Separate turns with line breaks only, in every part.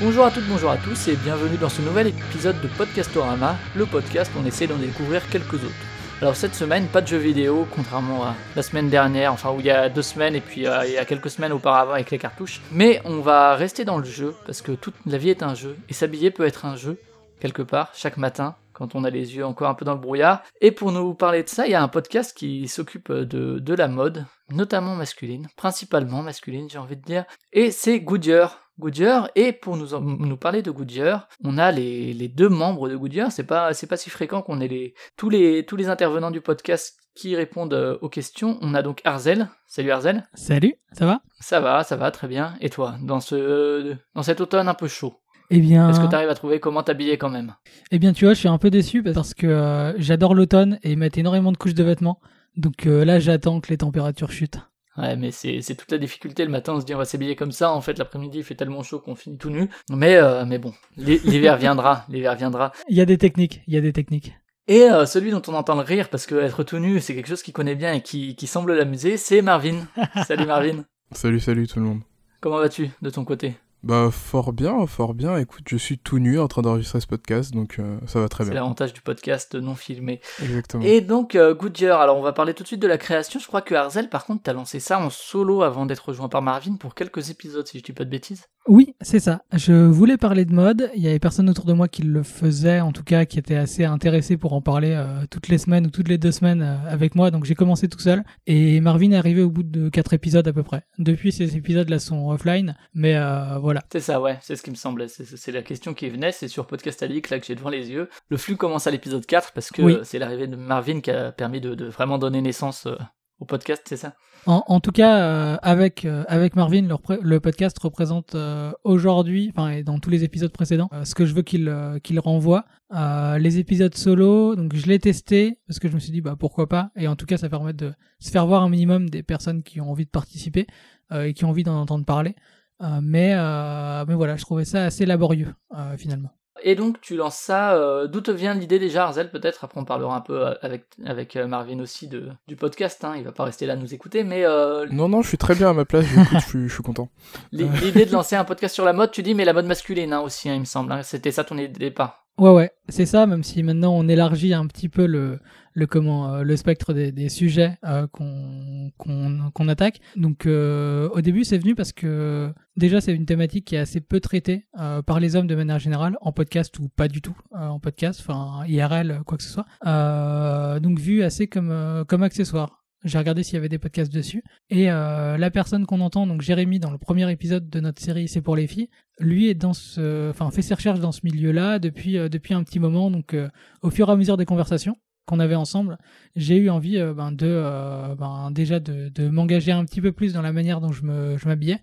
Bonjour à toutes, bonjour à tous et bienvenue dans ce nouvel épisode de Podcastorama, le podcast où on essaie d'en découvrir quelques autres. Alors cette semaine, pas de jeux vidéo, contrairement à la semaine dernière, enfin où il y a deux semaines et puis euh, il y a quelques semaines auparavant avec les cartouches. Mais on va rester dans le jeu, parce que toute la vie est un jeu, et s'habiller peut être un jeu, quelque part, chaque matin, quand on a les yeux encore un peu dans le brouillard. Et pour nous parler de ça, il y a un podcast qui s'occupe de, de la mode, notamment masculine, principalement masculine j'ai envie de dire, et c'est Goodyear. Goodyear, et pour nous, nous parler de Goodyear, on a les, les deux membres de Goodyear, c'est pas, c'est pas si fréquent qu'on ait les, tous, les, tous les intervenants du podcast qui répondent euh, aux questions. On a donc Arzel, salut Arzel.
Salut, ça va?
Ça va, ça va, très bien. Et toi, dans, ce, dans cet automne un peu chaud,
Eh bien,
est-ce que tu arrives à trouver comment t'habiller quand même?
Eh bien, tu vois, je suis un peu déçu parce que euh, j'adore l'automne et mettre énormément de couches de vêtements. Donc euh, là, j'attends que les températures chutent.
Ouais, mais c'est c'est toute la difficulté. Le matin, on se dit on va s'habiller comme ça. En fait, l'après-midi, il fait tellement chaud qu'on finit tout nu. Mais, euh, mais bon, l'hi- l'hiver viendra. L'hiver viendra.
Il y a des techniques, il y a des techniques.
Et euh, celui dont on entend le rire, parce que être tout nu, c'est quelque chose qu'il connaît bien et qui, qui semble l'amuser, c'est Marvin. Salut Marvin.
Salut, salut tout le monde.
Comment vas-tu de ton côté?
Bah, fort bien, fort bien. Écoute, je suis tout nu en train d'enregistrer ce podcast, donc euh, ça va très
C'est
bien.
l'avantage du podcast non filmé.
Exactement.
Et donc, euh, Goodyear, alors on va parler tout de suite de la création. Je crois que Arzel, par contre, t'as lancé ça en solo avant d'être rejoint par Marvin pour quelques épisodes, si je dis pas de bêtises.
Oui, c'est ça. Je voulais parler de mode. Il y avait personne autour de moi qui le faisait, en tout cas, qui était assez intéressé pour en parler euh, toutes les semaines ou toutes les deux semaines euh, avec moi. Donc j'ai commencé tout seul. Et Marvin est arrivé au bout de quatre épisodes à peu près. Depuis, ces épisodes-là sont offline. Mais euh, voilà.
C'est ça, ouais, c'est ce qui me semblait. C'est- la question qui venait, c'est sur Podcast Addict, là, que j'ai devant les yeux. Le flux commence à l'épisode 4 parce que
Oui.
c'est l'arrivée de Marvin qui a permis de, de vraiment donner naissance euh, au podcast, c'est ça?
En, en tout cas, euh, avec, euh, avec Marvin, le, le podcast représente euh, aujourd'hui, enfin et dans tous les épisodes précédents, euh, ce que je veux qu'il euh, qu'il renvoie. Euh, les épisodes solo, donc je l'ai testé parce que je me suis dit bah pourquoi pas. Et en tout cas, ça permet de se faire voir un minimum des personnes qui ont envie de participer et qui ont envie d'en entendre parler. Mais, mais voilà, je trouvais ça assez laborieux finalement.
Et donc, tu lances ça. euh, D'où te vient l'idée déjà, Arzel Peut-être, après on parlera un peu euh, avec, avec euh, Marvin aussi de, du podcast. Hein. Il va pas rester là à nous écouter, mais euh,
Non, non, je suis très bien à ma place, je suis- je suis content.
l'i- l'idée de lancer un podcast sur la mode, tu dis, mais la mode masculine hein, aussi, hein, il me semble. hein. C'était ça ton idée de départ?
Ouais, ouais, c'est ça, même si maintenant on élargit un petit peu le, le, comment, euh, le spectre des, des sujets euh, qu'on qu'on attaque. Donc euh, au début, c'est venu parce que déjà, c'est une thématique qui est assez peu traitée euh, par les hommes de manière générale, en podcast ou pas du tout, euh, en podcast, enfin IRL, quoi que ce soit. Donc vu assez comme, comme accessoire. J'ai regardé s'il y avait des podcasts dessus. Et euh, la personne qu'on entend, donc Jérémy, dans le premier épisode de notre série C'est pour les filles, lui est dans ce, enfin fait ses recherches dans ce milieu-là depuis euh, depuis un petit moment. Donc euh, au fur et à mesure des conversations qu'on avait ensemble, j'ai eu envie euh, ben, de euh, ben, déjà de, de m'engager un petit peu plus dans la manière dont je me je m'habillais,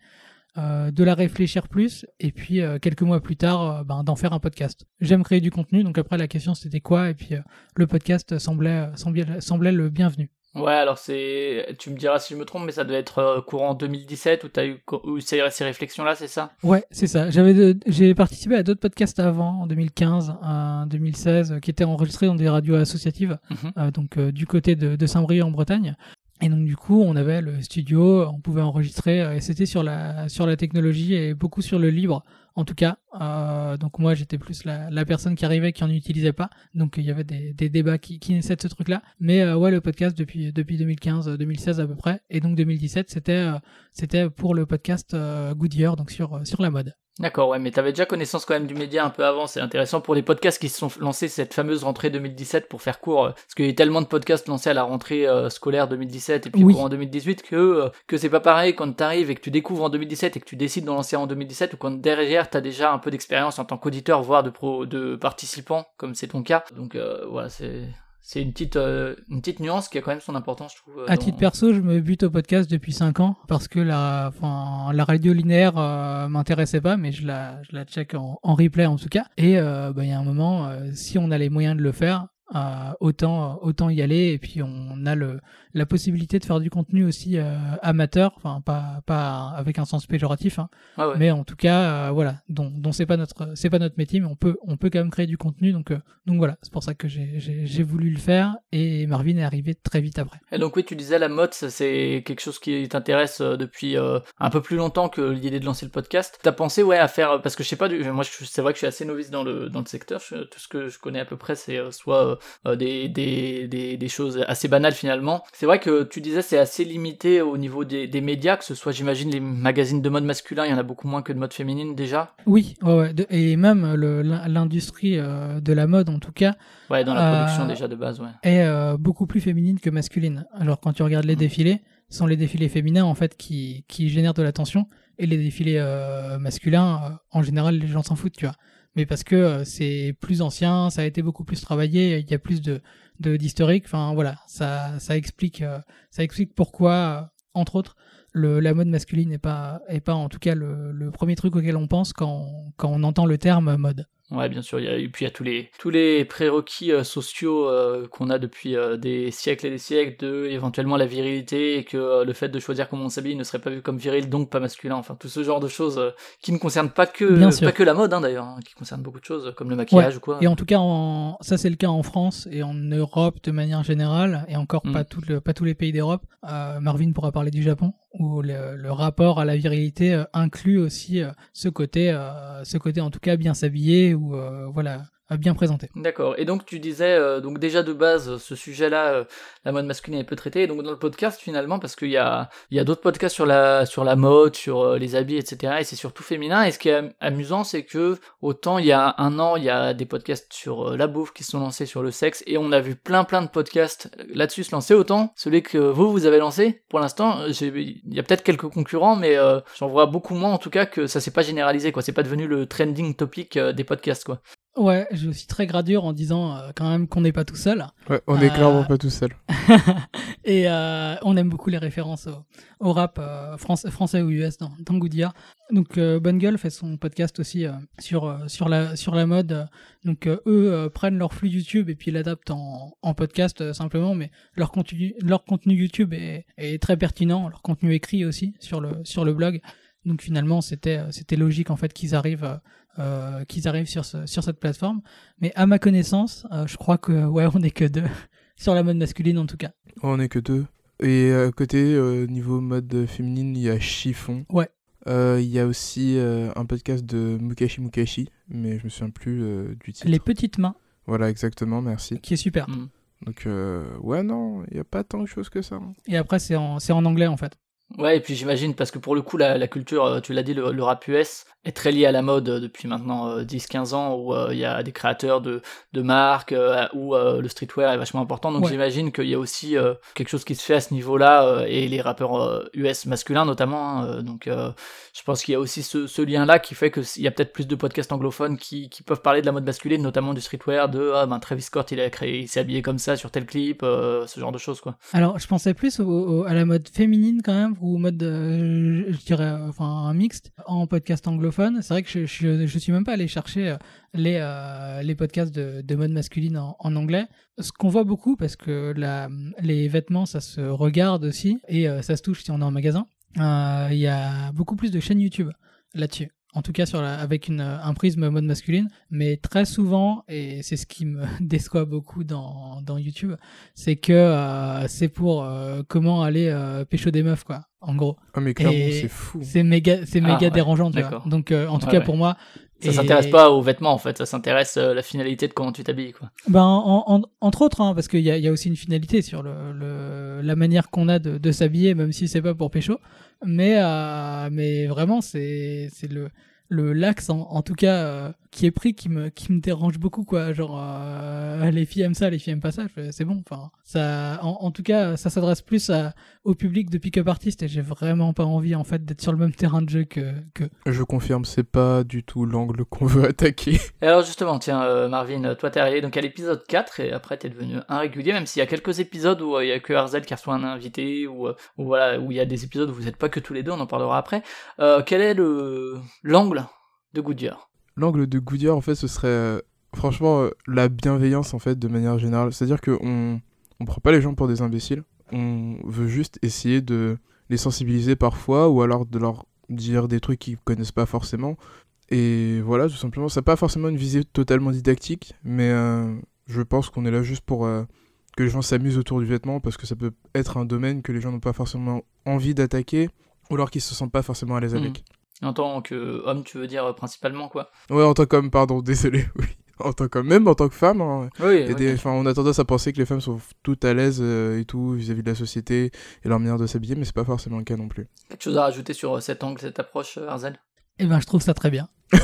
euh, de la réfléchir plus, et puis quelques mois plus tard, ben, d'en faire un podcast. J'aime créer du contenu, donc après la question c'était quoi, et puis le podcast semblait semblait semblait le bienvenu.
Ouais, alors c'est. Tu me diras si je me trompe, mais ça devait être euh, courant 2017 où t'as eu où ces, ces réflexions-là, c'est ça?
Ouais, c'est ça. J'avais de- j'ai participé à d'autres podcasts avant, en 2015, en 2016, euh, qui étaient enregistrés dans des radios associatives,
Mhm.
euh, donc euh, du côté de, de Saint-Brieuc en Bretagne. Et donc du coup, on avait le studio, on pouvait enregistrer, et c'était sur la sur la technologie et beaucoup sur le libre. En tout cas, euh, donc moi j'étais plus la, personne qui arrivait qui en utilisait pas, donc il y avait des, débats qui, qui naissaient de ce truc-là. Mais euh, ouais, le podcast depuis depuis 2015, euh, 2016 à peu près, et donc 2017 c'était euh, c'était pour le podcast euh, Goodyear, donc sur sur la mode.
D'accord, ouais, mais t'avais déjà connaissance quand même du média un peu avant. C'est intéressant pour les podcasts qui se sont lancés cette fameuse rentrée 2017 pour faire court, euh, parce qu'il y a eu tellement de podcasts lancés à la rentrée euh, scolaire 2017 et puis
Oui.
courant 2018 que euh, que c'est pas pareil quand t'arrives et que tu découvres en 2017 et que tu décides d'en lancer en 2017 ou quand derrière t'as déjà un peu d'expérience en tant qu'auditeur voire de pro de participant comme c'est ton cas. Donc euh, voilà, c'est c'est une petite euh, une petite nuance qui a quand même son importance, je trouve. euh,
À
dans-
titre perso, je me bute au podcast depuis 5 ans parce que la, enfin, la radio linéaire euh, m'intéressait pas, mais je la, je la check en, en replay en tout cas. Et euh, bah, il y a un moment, euh, si on a les moyens de le faire, euh, autant autant y aller. Et puis on a le la possibilité de faire du contenu aussi euh, amateur. Enfin pas pas avec un sens péjoratif hein,
Ah ouais.
mais en tout cas euh, voilà. Dont dont c'est pas notre c'est pas notre métier mais on peut on peut quand même créer du contenu. Donc euh, donc voilà. C'est pour ça que j'ai voulu le faire. Et Marvin est arrivé très vite après.
Et donc oui, tu disais la mode, c'est quelque chose qui t'intéresse euh, depuis un peu plus longtemps que l'idée de lancer le podcast. T'as pensé ouais à faire parce que je sais pas, du- moi c'est vrai que je suis assez novice dans le dans le secteur. Je- tout ce que je connais à peu près, c'est soit des, des des des choses assez banales finalement. C'est vrai que tu disais c'est assez limité au niveau des des médias, que ce soit j'imagine les magazines de mode masculin, il y en a beaucoup moins que de mode féminine déjà.
oui ouais, ouais de- et même l'industrie euh, de la mode en tout cas
Ouais, dans la
Euh,
production déjà de base, ouais.
est euh, beaucoup plus féminine que masculine. Alors quand tu regardes les
Mm.
défilés, ce sont les défilés féminins en fait qui, qui génèrent de l'attention et les défilés euh, masculins, euh, en général les gens s'en foutent, tu vois. Mais parce que euh, c'est plus ancien, ça a été beaucoup plus travaillé, il y a plus de d'historique. Enfin voilà, ça ça explique euh, ça explique pourquoi, euh, entre autres, le, la mode masculine n'est pas en tout cas le, le premier truc auquel on pense quand quand on entend le terme mode.
Ouais, bien sûr. Il y a, et puis il y a tous les tous les prérequis euh, sociaux euh, qu'on a depuis euh, des siècles et des siècles de éventuellement la virilité et que le fait de choisir comment on s'habille ne serait pas vu comme viril, donc pas masculin. Enfin, tout ce genre de choses qui ne concernent pas que pas que la mode hein, d'ailleurs, hein, qui concernent beaucoup de choses comme le maquillage ou quoi.
Et en tout cas, en... ça c'est le cas en France et en Europe de manière générale, et encore
Mm.
pas, tout le- pas tous les pays d'Europe. Marvin pourra parler du Japon, où le, le rapport à la virilité inclut aussi ce côté, ce côté en tout cas bien s'habiller ou euh, voilà bien présenté.
D'accord. Et donc tu disais euh, donc déjà de base ce sujet-là, euh, la mode masculine est peu traité. Et donc dans le podcast finalement parce qu'il y a il y a d'autres podcasts sur la sur la mode, sur euh, les habits, etc. Et c'est surtout féminin. Et ce qui est am- amusant, c'est que autant il y a un an il y a des podcasts sur euh, la bouffe qui se sont lancés sur le sexe et on a vu plein plein de podcasts là-dessus se lancer. Autant celui que vous vous avez lancé pour l'instant, euh, il y a peut-être quelques concurrents, mais euh, j'en vois beaucoup moins en tout cas que ça s'est pas généralisé quoi. C'est pas devenu le trending topic euh, des podcasts quoi.
Ouais, je suis très gradure en disant euh, quand même qu'on n'est pas tout seul.
Ouais, on est
Euh,
clairement pas tout seul.
et euh, on aime beaucoup les références au, au rap euh, France- français ou US dans, dans Goodyear. Donc Bonne Gueule fait son podcast aussi sur, sur, la, sur la mode. Donc eux prennent leur flux YouTube et puis l'adaptent en, en podcast simplement, mais leur contenu, leur contenu YouTube est, est très pertinent, leur contenu écrit aussi sur le, sur le blog. Donc finalement c'était c'était logique en fait qu'ils arrivent euh, euh, qu'ils arrivent sur ce, sur cette plateforme. Mais à ma connaissance, euh, je crois que ouais on est que deux sur la mode masculine en tout cas.
On est que deux. Et à côté, euh, niveau mode féminine, il y a Chiffon.
Ouais.
Euh, Il y a aussi euh, un podcast de Mukashi Mukashi, mais je me souviens plus euh, du titre.
Les petites mains,
Voilà, exactement, merci.
qui est super.
Mm.
Donc, euh, ouais, non, il n'y a pas tant de choses que ça. hein.
Et après, c'est en, c'est en anglais en fait.
Ouais, et puis j'imagine, parce que pour le coup, la, la culture, euh, tu l'as dit, le, le rap US est très lié à la mode euh, depuis maintenant euh, 10-15 ans, où euh, il y a des créateurs de, de marques, euh, où euh, le streetwear est vachement important. Donc
Ouais.
j'imagine qu'il y a aussi euh, quelque chose qui se fait à ce niveau-là, euh, et les rappeurs euh, US masculins notamment. hein, euh, donc euh, je pense qu'il y a aussi ce, ce lien-là qui fait qu'il y a peut-être plus de podcasts anglophones qui, qui peuvent parler de la mode masculine, notamment du streetwear, de ah, ben, Travis Scott, il, a créé, il s'est habillé comme ça sur tel clip, euh, ce genre de choses, quoi.
Alors, je pensais plus au- au- à la mode féminine quand même, ou mode, euh, je dirais, euh, enfin, un mixte en podcast anglophone. C'est vrai que je, je, je suis même pas allé chercher euh, les, euh, les podcasts de, de mode masculine en, anglais. Ce qu'on voit beaucoup, parce que les vêtements, ça se regarde aussi, et euh, ça se touche si on est en magasin. Il y a beaucoup plus de chaînes YouTube là-dessus. En tout cas, sur la, avec une, un prisme mode masculine, mais très souvent, et c'est ce qui me déçoit beaucoup dans, dans YouTube, c'est que euh, c'est pour euh, comment aller euh, pécho des meufs, quoi, en gros.
Ah, mais clairement, c'est fou.
C'est méga, c'est
Ah,
méga
ouais,
dérangeant, tu vois.
d'accord.
Donc, euh, en tout cas,
ouais.
pour moi.
Ça
et-
s'intéresse pas aux vêtements en fait, ça s'intéresse à la finalité de comment tu t'habilles quoi.
Ben, en- en- entre autres, hein, parce qu'il y y a aussi une finalité sur le, le- la manière qu'on a de, de s'habiller, même si c'est pas pour pécho. Mais, euh, mais vraiment, c'est c'est le, le l'axe, en, en tout cas, euh, qui est pris, qui me, qui me dérange beaucoup, quoi. Genre, euh, les filles aiment ça, les filles aiment pas ça. C'est bon. Enfin, ça, en, en tout cas, ça s'adresse plus à- au public de pick-up artist et j'ai vraiment pas envie, en fait, d'être sur le même terrain de jeu que, que
Je confirme, c'est pas du tout l'angle qu'on veut attaquer.
Et alors justement, tiens euh, Marvin, toi t'es arrivé donc à l'épisode 4 et après t'es devenu un régulier, même s'il y a quelques épisodes où euh, il y a que Arzel qui reçoit un invité, ou euh, où, voilà, où il y a des épisodes où vous n'êtes pas que tous les deux, on en parlera après. Euh, quel est le l'angle de Goodyear?
L'angle de Goodyear, en fait, ce serait. euh, franchement, euh, la bienveillance, en fait, de manière générale, c'est-à-dire qu'on on prend pas les gens pour des imbéciles, on veut juste essayer de les sensibiliser parfois, ou alors de leur dire des trucs qu'ils connaissent pas forcément. Et voilà, tout simplement, ça n'a pas forcément une visée totalement didactique, mais euh, je pense qu'on est là juste pour euh, que les gens s'amusent autour du vêtement, parce que ça peut être un domaine que les gens n'ont pas forcément envie d'attaquer, ou alors qu'ils se sentent pas forcément à l'aise
Mhm.
avec.
En tant qu'homme, tu veux dire euh, principalement quoi
Ouais, en tant qu'homme, pardon, désolé, oui. En tant qu'homme, même en tant que femme, hein,
Oui,
a des- enfin, on a tendance à penser que les femmes sont toutes à l'aise euh, et tout vis-à-vis de la société et leur manière de s'habiller, mais c'est pas forcément le cas non plus.
Quelque chose à rajouter sur euh, cet angle, cette approche, euh, Arzel?
Eh ben, je trouve ça très bien. Euh,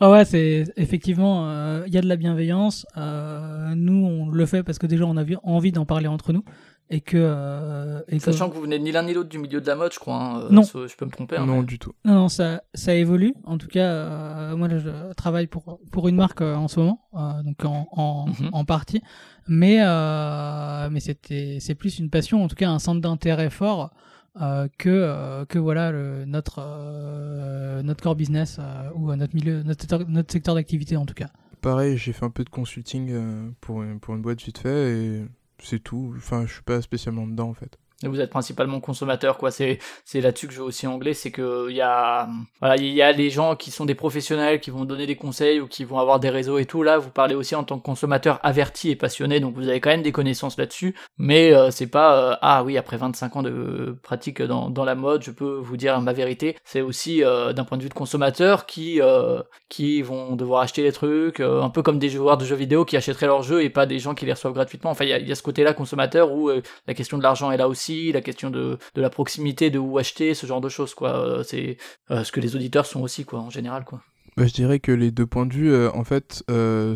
ah ouais, c'est effectivement, euh, il y a de la bienveillance. Euh, nous, on le fait parce que déjà, on a vi- envie d'en parler entre nous et que. euh, et
Sachant que vous venez ni l'un ni l'autre du milieu de la mode, je crois. hein,
Non.
ça, Je peux me tromper. hein,
non,
mais-
du tout.
Non, non, ça, ça évolue. En tout cas, euh, moi, je travaille pour, pour une marque euh, en ce moment, euh, donc en, en,
Mhm.
en partie. Mais, euh, mais c'était, c'est plus une passion, en tout cas un centre d'intérêt fort euh, que, euh, que voilà, le, notre, euh, notre core business ou notre, milieu, notre secteur, notre secteur d'activité en tout cas.
Pareil, j'ai fait un peu de consulting pour, une- pour une boîte vite fait et c'est tout. Enfin, je suis pas spécialement dedans en fait.
Vous êtes principalement consommateur, quoi. C'est c'est là-dessus que je veux aussi angler, c'est que il y a voilà, il y a les gens qui sont des professionnels qui vont donner des conseils ou qui vont avoir des réseaux et tout. Là, vous parlez aussi en tant que consommateur averti et passionné, donc vous avez quand même des connaissances là-dessus. Mais euh, c'est pas euh, ah oui après 25 ans de pratique dans dans la mode, je peux vous dire ma vérité. C'est aussi euh, d'un point de vue de consommateur qui qui vont devoir acheter les trucs, un peu comme des joueurs de jeux vidéo qui achèteraient leurs jeux et pas des gens qui les reçoivent gratuitement. Enfin, il y a, ce côté-là consommateur où la question de l'argent est là aussi, la question de, de la proximité, de où acheter, ce genre de choses, quoi. Euh, C'est euh, ce que les auditeurs sont aussi, quoi, en général, quoi.
Bah, je dirais que les deux points de vue, euh, en fait,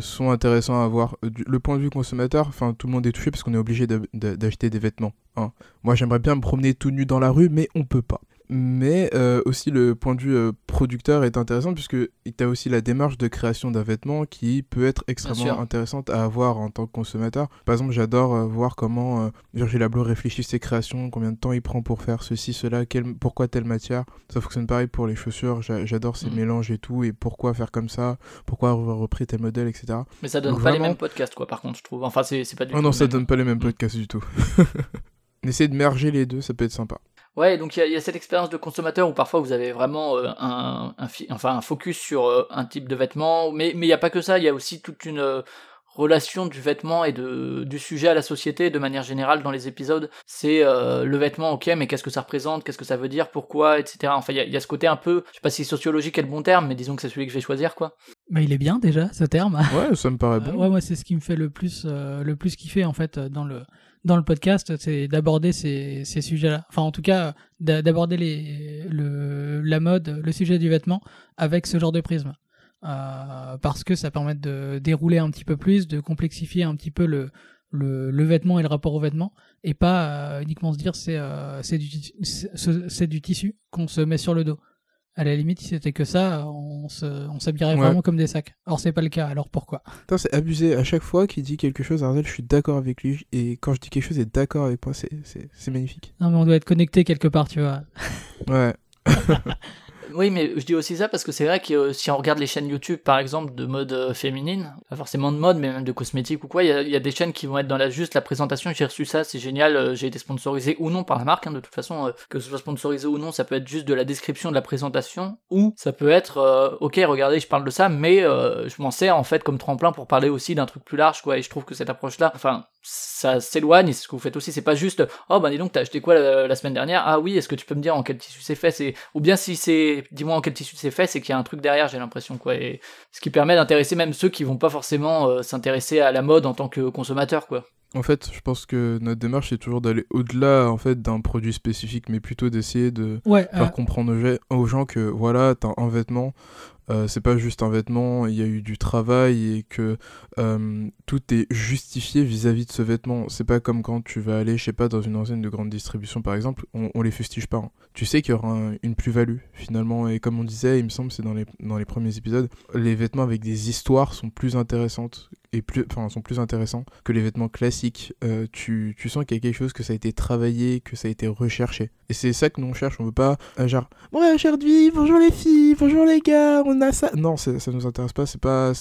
sont intéressants à avoir. Le point de vue consommateur, enfin, tout le monde est touché parce qu'on est obligé d'a- d'a- d'acheter des vêtements. hein. Moi, j'aimerais bien me promener tout nu dans la rue, mais on peut pas. Mais euh, aussi le point de vue euh, producteur est intéressant puisque tu as aussi la démarche de création d'un vêtement qui peut être extrêmement intéressante à avoir en tant que consommateur. Par exemple, j'adore euh, voir comment Virgil Abloh réfléchit ses créations, combien de temps il prend pour faire ceci, cela, pourquoi telle matière. Ça fonctionne pareil pour les chaussures, j'a- j'adore ces
Mhm.
mélanges et tout, et pourquoi faire comme ça, pourquoi avoir repris tel modèle, etc.
Mais ça donne
Donc
pas les mêmes podcasts, quoi, par contre, je trouve. Enfin, c'est pas du
Oh
tout
non, ça donne pas les mêmes
Mhm.
podcasts du tout. On essaie de merger les deux, ça peut être sympa.
Ouais, donc il y, a- il y a cette expérience de consommateur où parfois vous avez vraiment euh, un, un, fi- enfin, un focus sur euh, un type de vêtement, mais mais il n'y a pas que ça, il y a aussi toute une euh, relation du vêtement et de, du sujet à la société de manière générale dans les épisodes. C'est euh, le vêtement, ok, mais qu'est-ce que ça représente, qu'est-ce que ça veut dire, pourquoi, etc. Enfin, il y a, il y a ce côté un peu, je sais pas si sociologique est le bon terme, mais disons que c'est celui que je vais choisir, quoi.
Mais il est bien déjà, ce terme.
Ouais, ça me paraît
Euh,
bon.
ouais, moi, c'est ce qui me fait le plus, euh, le plus kiffer en fait dans le dans le podcast, c'est d'aborder ces, sujets-là. Enfin, en tout cas, d'a- d'aborder le la mode, le sujet du vêtement avec ce genre de prisme, Euh, parce que ça permet de dérouler un petit peu plus, de complexifier un petit peu le vêtement et le rapport au vêtement, et pas euh, uniquement se dire c'est euh, du du tissu qu'on se met sur le dos. À la limite, si c'était que ça, on se- on s'habillerait
Ouais.
vraiment comme des sacs. Or, c'est pas le cas. Alors pourquoi?
C'est abusé. À chaque fois qu'il dit quelque chose, Arzel, je suis d'accord avec lui. Et quand je dis quelque chose, il est d'accord avec moi. C'est, c'est, c'est magnifique.
Non, mais on doit être connecté quelque part, tu vois.
Ouais.
Oui, mais je dis aussi ça parce que c'est vrai que euh, si on regarde les chaînes YouTube, par exemple, de mode euh, féminine, pas forcément de mode, mais même de cosmétique ou quoi, il y a, des chaînes qui vont être dans la juste la présentation. J'ai reçu ça, c'est génial. euh, J'ai été sponsorisé ou non par la marque. hein, de toute façon, que ce soit sponsorisé ou non, ça peut être juste de la description de la présentation, ou ça peut être, ok, regardez, je parle de ça, mais je m'en sers en fait comme tremplin pour parler aussi d'un truc plus large, quoi. Et je trouve que cette approche-là, enfin, ça s'éloigne. Ce que vous faites aussi. C'est pas juste, oh bah dis donc, t'as acheté quoi la, la semaine dernière? Ah oui, est-ce que tu peux me dire en quel tissu c'est fait? C'est ou bien si c'est, dis-moi en quel tissu c'est fait, c'est qu'il y a un truc derrière. J'ai l'impression quoi. Et ce qui permet d'intéresser même ceux qui vont pas forcément euh, s'intéresser à la mode en tant que consommateur, quoi.
En fait, je pense que notre démarche, c'est toujours d'aller au-delà en fait, d'un produit spécifique, mais plutôt d'essayer de
Ouais,
faire
euh,
comprendre aux gens- que voilà, t'as un vêtement, euh, c'est pas juste un vêtement, il y a eu du travail et que euh, tout est justifié vis-à-vis de ce vêtement. C'est pas comme quand tu vas aller, je sais pas, dans une enseigne de grande distribution par exemple, on, on les fustige pas. hein. Tu sais qu'il y aura un- une plus-value finalement, et comme on disait, il me semble, c'est dans les, dans les premiers épisodes, les vêtements avec des histoires sont plus intéressantes plus, enfin, sont plus intéressants que les vêtements classiques. Euh, tu, tu sens qu'il y a quelque chose que ça a été travaillé, que ça a été recherché. Et c'est ça que nous on cherche. On veut pas euh, genre ouais aujourd'hui bonjour les filles, bonjour les gars, on a ça. Non, ça nous intéresse pas. C'est pas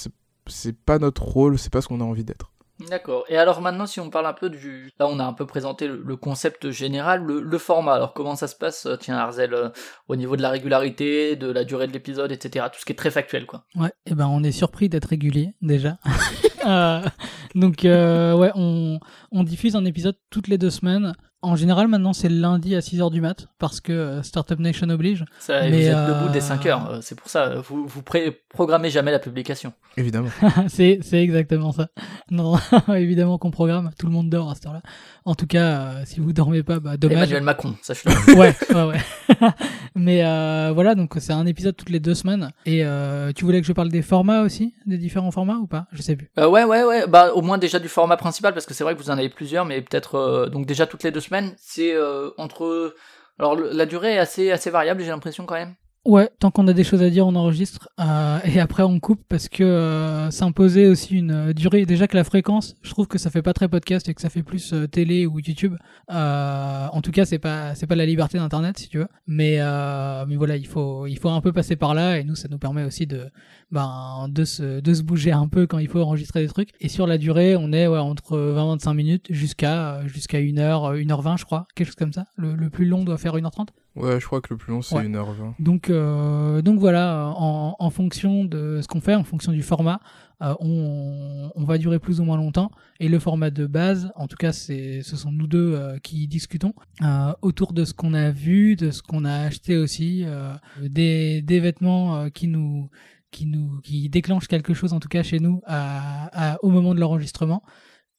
c'est pas notre rôle, c'est pas ce qu'on a envie d'être.
D'accord. Et alors maintenant, si on parle un peu du... Là, on a un peu présenté le, concept général, le, format. Alors comment ça se passe, euh, tiens, Arzel, euh, au niveau de la régularité, de la durée de l'épisode, etc. Tout ce qui est très factuel, quoi.
Ouais, et eh ben on est surpris d'être régulier, déjà. euh, donc, ouais, on, on diffuse un épisode toutes les deux semaines. En général, maintenant, c'est le lundi à 6h du mat, parce que euh, Startup Nation oblige.
Ça,
Mais,
vous êtes
euh,
debout dès 5 heures, euh, c'est pour ça. Vous, vous pré- programmez jamais la publication.
Évidemment.
c'est, c'est exactement ça. Non, évidemment qu'on programme, tout le monde dort à cette heure-là. En tout cas, euh, si vous dormez pas, bah dommage.
Emmanuel Macron, sache-le.
ouais, ouais, ouais. Mais euh, voilà, donc c'est un épisode toutes les deux semaines. Et euh, tu voulais que je parle des formats aussi, des différents formats ou pas? Je sais plus.
Euh, ouais, ouais, ouais. Bah, au moins déjà du format principal, parce que c'est vrai que vous en avez plusieurs, mais peut-être euh, donc déjà toutes les deux semaines. C'est euh, entre. Alors la durée est assez assez variable, j'ai l'impression quand même.
Ouais, tant qu'on a des choses à dire, on enregistre euh, et après on coupe parce que euh, s'imposer aussi une euh, durée. Déjà que la fréquence, je trouve que ça fait pas très podcast et que ça fait plus euh, télé ou YouTube. Euh, en tout cas, c'est pas c'est pas la liberté d'internet si tu veux. Mais mais voilà, il faut il faut un peu passer par là et nous ça nous permet aussi de ben de se de se bouger un peu quand il faut enregistrer des trucs. Et sur la durée, on est ouais, entre 20-25 minutes jusqu'à jusqu'à 1 heure, euh, 1h20 je crois, quelque chose comme ça. Le, le plus long doit faire 1h30.
Ouais, je crois que le plus long, c'est
Ouais.
1h20.
Donc, euh, donc voilà, en, en fonction de ce qu'on fait, en fonction du format, euh, on, on va durer plus ou moins longtemps. Et le format de base, en tout cas, c'est, ce sont nous deux euh, qui discutons euh, autour de ce qu'on a vu, de ce qu'on a acheté aussi, euh, des, des vêtements euh, qui nous qui nous qui déclenchent quelque chose en tout cas chez nous à, à- au moment de l'enregistrement.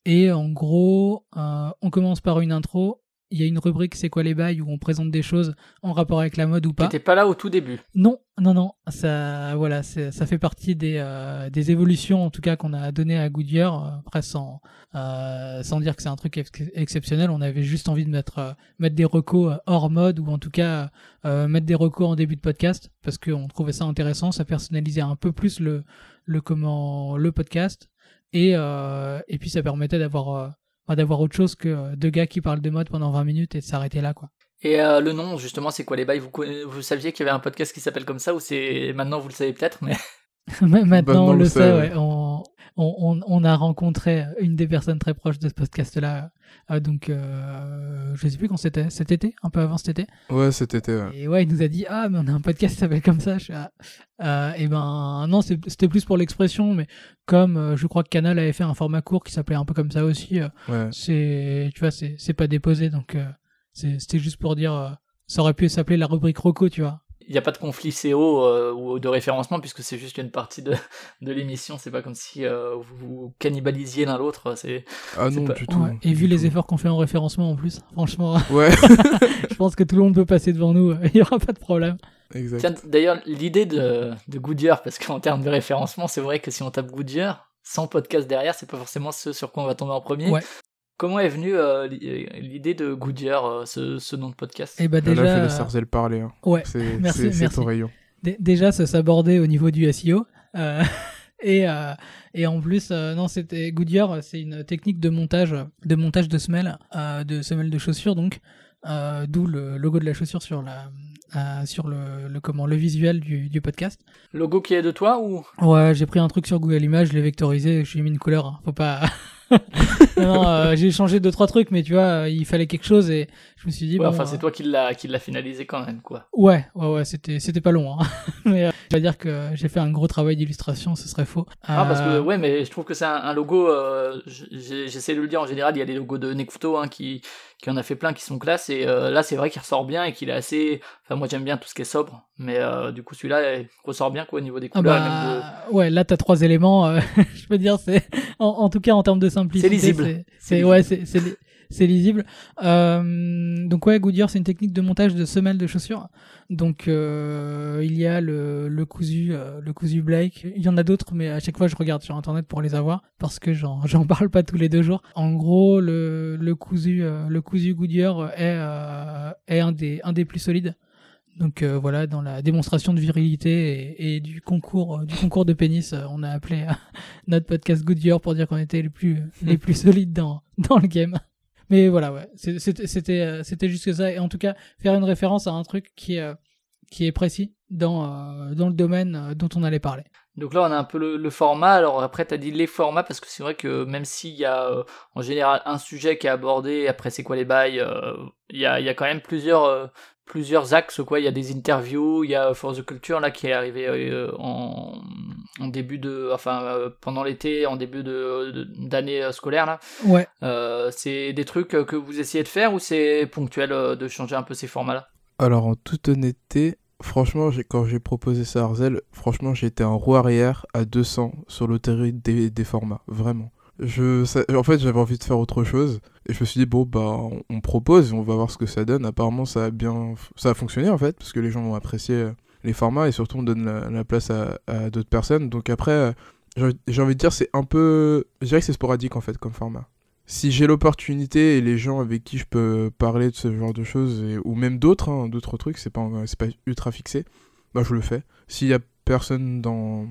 Et en gros, euh, on commence par une intro. Il y a une rubrique C'est quoi les bails où on présente des choses en rapport avec la mode ou pas.
T'étais pas là au tout début.
Non, non, non, ça, voilà, ça fait partie des, euh, des évolutions en tout cas qu'on a donné à Goodyear. Après, sans, euh, sans dire que c'est un truc ex- exceptionnel, on avait juste envie de mettre, euh, mettre des recos hors mode ou en tout cas mettre des recos en début de podcast parce qu'on trouvait ça intéressant, ça personnalisait un peu plus le, le comment, le podcast et euh, et puis ça permettait d'avoir d'avoir autre chose que euh, deux gars qui parlent de mode pendant 20 minutes et de s'arrêter là quoi.
Et euh, le nom, justement, c'est quoi les bails? Vous, vous saviez qu'il y avait un podcast qui s'appelle comme ça ou c'est maintenant vous le savez peut-être, mais
Maintenant,
Maintenant,
on
on
le sait,
sait,
ouais. On, on, on- on a rencontré une des personnes très proches de ce podcast-là. Euh, donc, euh, je sais plus quand c'était. Cet été Un peu avant cet été
Ouais, cet été, ouais.
Et ouais, il nous a dit Ah, mais on a un podcast qui s'appelle comme ça. Je suis, ah. Euh, et ben, non, c'était plus pour l'expression, mais comme euh, je crois que Canal avait fait un format court qui s'appelait un peu comme ça aussi, euh,
ouais.
c'est, tu vois, c'est c'est pas déposé. Donc, euh, c'était juste pour dire. euh, ça aurait pu s'appeler la rubrique Roco, tu vois.
Il n'y a pas de conflit CO euh, ou de référencement puisque c'est juste une partie de, de l'émission. C'est pas comme si euh, vous vous cannibalisiez l'un l'autre. C'est
Ah non,
pas-
du tout.
Ouais. Et vu les
tout.
efforts qu'on fait en référencement en plus, franchement.
Ouais,
je pense que tout le monde peut passer devant nous, il n'y aura pas de problème.
exact.
Tiens, d'ailleurs, l'idée de, de Goodyear, parce qu'en termes de référencement, c'est vrai que si on tape Goodyear, sans podcast derrière, c'est pas forcément ce sur quoi on va tomber en premier.
Ouais.
Comment est venue euh, l'i- l'idée de Goodyear, euh, ce, ce nom de podcast?
Et bah
Là,
déjà,
là, je laisse Arzel parler. hein.
ouais,
C'est
Merci,
c'est-
merci.
ton rayon.
dé- déjà ça s'abordait au niveau du SEO. euh, et, euh, et en plus, euh, non, c'était Goodyear, c'est une technique de montage, de montage de semelles, euh, de semelles de chaussures, donc euh, d'où le logo de la chaussure sur la, euh, sur le, le comment, le visuel du, du podcast.
Logo qui est de toi ou?
Ouais, j'ai pris un truc sur Google Images, je l'ai vectorisé, je lui ai mis une couleur. hein, Faut pas. non, euh, j'ai changé deux trois trucs, mais tu vois, euh, il fallait quelque chose et je me suis dit
Ouais,
bon.
Enfin,
euh,
c'est toi qui l'a qui l'a finalisé quand même, quoi.
Ouais, ouais, ouais, c'était c'était pas long. Hein. mais euh, je vais dire que j'ai fait un gros travail d'illustration, ce serait faux.
Ah, parce que,
Euh,
ouais, mais je trouve que c'est un, un logo, euh, j'essaie de le dire en général, il y a les logos de Nekuto hein, qui, qui en a fait plein qui sont classe, et euh, là, c'est vrai qu'il ressort bien et qu'il est assez. Enfin, moi, j'aime bien tout ce qui est sobre, mais euh, du coup, celui-là il ressort bien, quoi, au niveau des
Ah
couleurs. de-
bah, ouais, là t'as trois éléments. euh, je peux dire, c'est en, en tout cas en termes de simplicité,
C'est lisible.
C'est ouais, c'est c'est li- c'est lisible. Euh, donc ouais, Goodyear, c'est une technique de montage de semelles de chaussures. Donc euh, il y a le, le cousu, euh, le cousu Blake. Il y en a d'autres, mais à chaque fois je regarde sur internet pour les avoir parce que j'en j'en parle pas tous les deux jours. En gros, le le cousu, euh, le cousu Goodyear est euh, est un des un des plus solides. Donc euh, voilà, dans la démonstration de virilité et, et du concours euh, du concours de pénis, euh, on a appelé notre podcast Goodyear pour dire qu'on était les plus les plus solides dans dans le game. Mais voilà, ouais, c'était c'était euh, juste ça. Et en tout cas, faire une référence à un truc qui est euh, qui est précis dans euh, dans le domaine dont on allait parler.
Donc là, on a un peu le, format. Alors après, t'as dit les formats parce que c'est vrai que même s'il y a en général un sujet qui est abordé, après c'est quoi les bails, il y, a, y a quand même plusieurs plusieurs axes. Quoi, il y a des interviews, il y a For the Culture là qui est arrivé euh, en, en début de, enfin euh, pendant l'été, en début de d'année euh, scolaire là.
Ouais.
Euh, c'est des trucs que vous essayez de faire ou c'est ponctuel euh, de changer un peu ces formats là.
Alors, en toute honnêteté, franchement, j'ai- quand j'ai proposé ça à Arzel, franchement, j'ai été en roue arrière à 200 sur l'autorité des, des formats, vraiment. Je, en fait, j'avais envie de faire autre chose, et je me suis dit, bon, bah, on, propose, on va voir ce que ça donne. Apparemment, ça a bien, ça a fonctionné, en fait, parce que les gens ont apprécié euh, les formats, et surtout, on donne la, la place à, d'autres personnes. Donc après, euh, j'ai envie de dire, c'est un peu, je dirais que c'est sporadique, en fait, comme format si j'ai l'opportunité et les gens avec qui je peux parler de ce genre de choses, ou même d'autres, hein, d'autres trucs, c'est pas, pas ultra fixé, bah je le fais. S'il y a personne dans...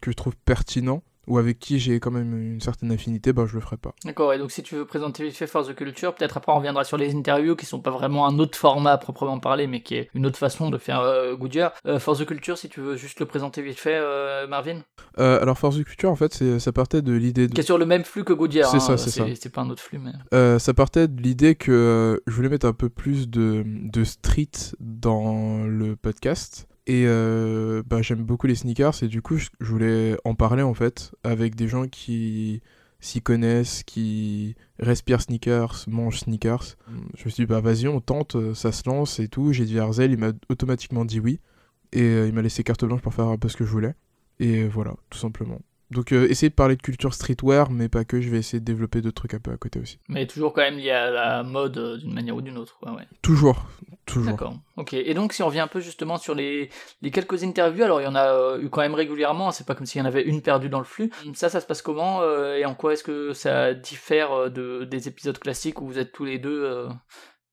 que je trouve pertinent, ou avec qui j'ai quand même une certaine affinité, bah je le ferai pas.
D'accord, et donc si tu veux présenter vite fait Force the Culture, peut-être après on reviendra sur les interviews qui sont pas vraiment un autre format à proprement parler, mais qui est une autre façon de faire euh, Goodyear. Euh, Force the Culture, si tu veux juste le présenter vite fait, euh, Marvin
Euh, alors Force du Culture, en fait, ça partait de l'idée de...
Qui est sur le même flux que Goodyear.
C'est
hein,
ça, c'est ça.
C'est pas un autre flux, mais.
Ça partait de l'idée que je voulais mettre un peu plus de, de street dans le podcast. Et euh, bah, j'aime beaucoup les sneakers et du coup je, voulais en parler en fait avec des gens qui s'y connaissent, qui respirent sneakers, mangent sneakers. Je me suis dit bah vas-y on tente, euh, ça se lance et tout. J'ai dit à Arzel, il m'a automatiquement dit oui. Et euh, il m'a laissé carte blanche pour faire un peu ce que je voulais. Et voilà, tout simplement. Donc euh, essayer de parler de culture streetwear, mais pas que, je vais essayer de développer d'autres trucs un peu à côté aussi.
Mais toujours quand même lié à la mode euh, d'une manière ou d'une autre, ouais.
Toujours, toujours.
D'accord. Ok. Et donc, si on revient un peu justement sur les, les quelques interviews, alors il y en a euh, eu quand même régulièrement. C'est pas comme s'il y en avait une perdue dans le flux. Ça, ça se passe comment euh, et en quoi est-ce que ça diffère de des épisodes classiques où vous êtes tous les deux,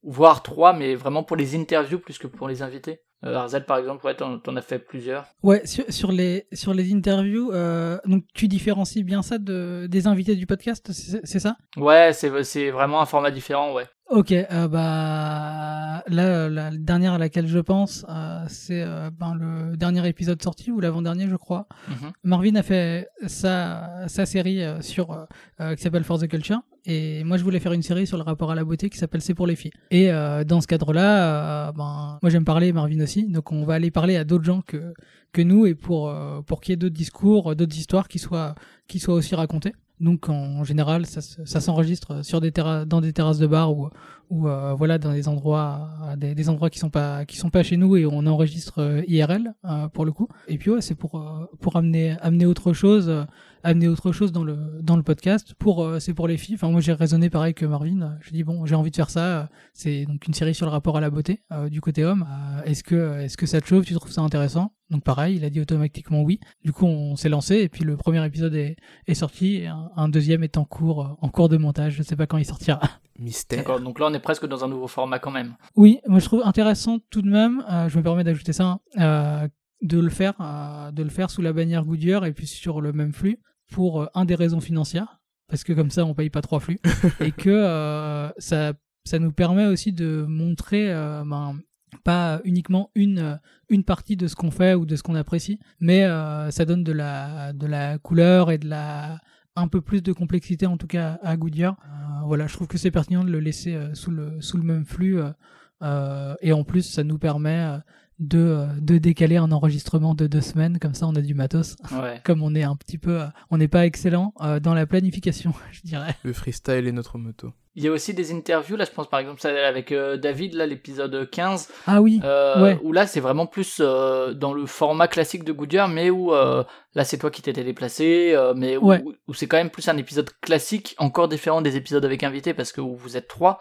voire trois, mais vraiment pour les interviews plus que pour les invités? Euh, Arzel, par exemple, ouais, t'en, as fait plusieurs.
Ouais, sur, sur les sur les interviews, euh, donc tu différencies bien ça de des invités du podcast, c'est c'est ça?
Ouais, c'est c'est vraiment un format différent, ouais.
Ok, euh, bah là la dernière à laquelle je pense, euh, c'est euh, ben, le dernier épisode sorti ou l'avant-dernier, je crois.
Mhm.
Marvin a fait sa sa série sur qui s'appelle For the Culture et moi je voulais faire une série sur le rapport à la beauté qui s'appelle C'est pour les filles. Et euh, dans ce cadre-là, ben moi j'aime parler, Marvin aussi, donc on va aller parler à d'autres gens que que nous et pour pour qu'il y ait d'autres discours, d'autres histoires qui soient qui soient aussi racontées. Donc en général, ça, se- ça s'enregistre sur des dans des terrasses de bar ou ou euh, voilà dans des endroits des, des endroits qui sont pas qui sont pas chez nous et on enregistre euh, IRL euh, pour le coup. Et puis ouais, c'est pour euh, pour amener amener autre chose, euh, amener autre chose dans le dans le podcast. Pour euh, c'est pour les filles. Enfin moi j'ai raisonné pareil que Marvin. J'ai dit bon j'ai envie de faire ça. C'est donc une série sur le rapport à la beauté euh, du côté homme. Euh, est-ce que est-ce que ça te chauffe? Tu trouves ça intéressant? Donc pareil, il a dit automatiquement oui. Du coup on s'est lancé et puis le premier épisode est, est sorti. Et un, un deuxième est en cours en cours de montage. Je sais pas quand il sortira.
Mystère.
D'accord. Donc là, on est presque dans un nouveau format quand même.
Oui, moi je trouve intéressant tout de même, euh, je me permets d'ajouter ça, hein, euh, de le faire, euh, de le faire sous la bannière Goodyear et puis sur le même flux pour euh, un des raisons financières, parce que comme ça on paye pas trois flux, et que euh, ça, ça nous permet aussi de montrer ben, pas uniquement une, une partie de ce qu'on fait ou de ce qu'on apprécie, mais ça donne de la, de la couleur et de la un peu plus de complexité en tout cas à Goodyear. Voilà, je trouve que c'est pertinent de le laisser sous, le, sous le même flux. euh, et en plus, ça nous permet de, euh, de décaler un enregistrement de deux semaines. Comme ça, on a du matos.
Ouais.
Comme on est un petit peu, euh, on n'est pas excellent euh, dans la planification, je dirais.
Le freestyle est notre moto.
Il y a aussi des interviews, là je pense par exemple celle avec euh, David, là l'épisode 15,
Ah oui,
euh,
Ouais.
où là c'est vraiment plus euh, dans le format classique de Goodyear, mais où euh, là c'est toi qui t'étais déplacé, euh, mais où,
Ouais.
où c'est quand même plus un épisode classique, encore différent des épisodes avec invités, parce que où vous êtes trois,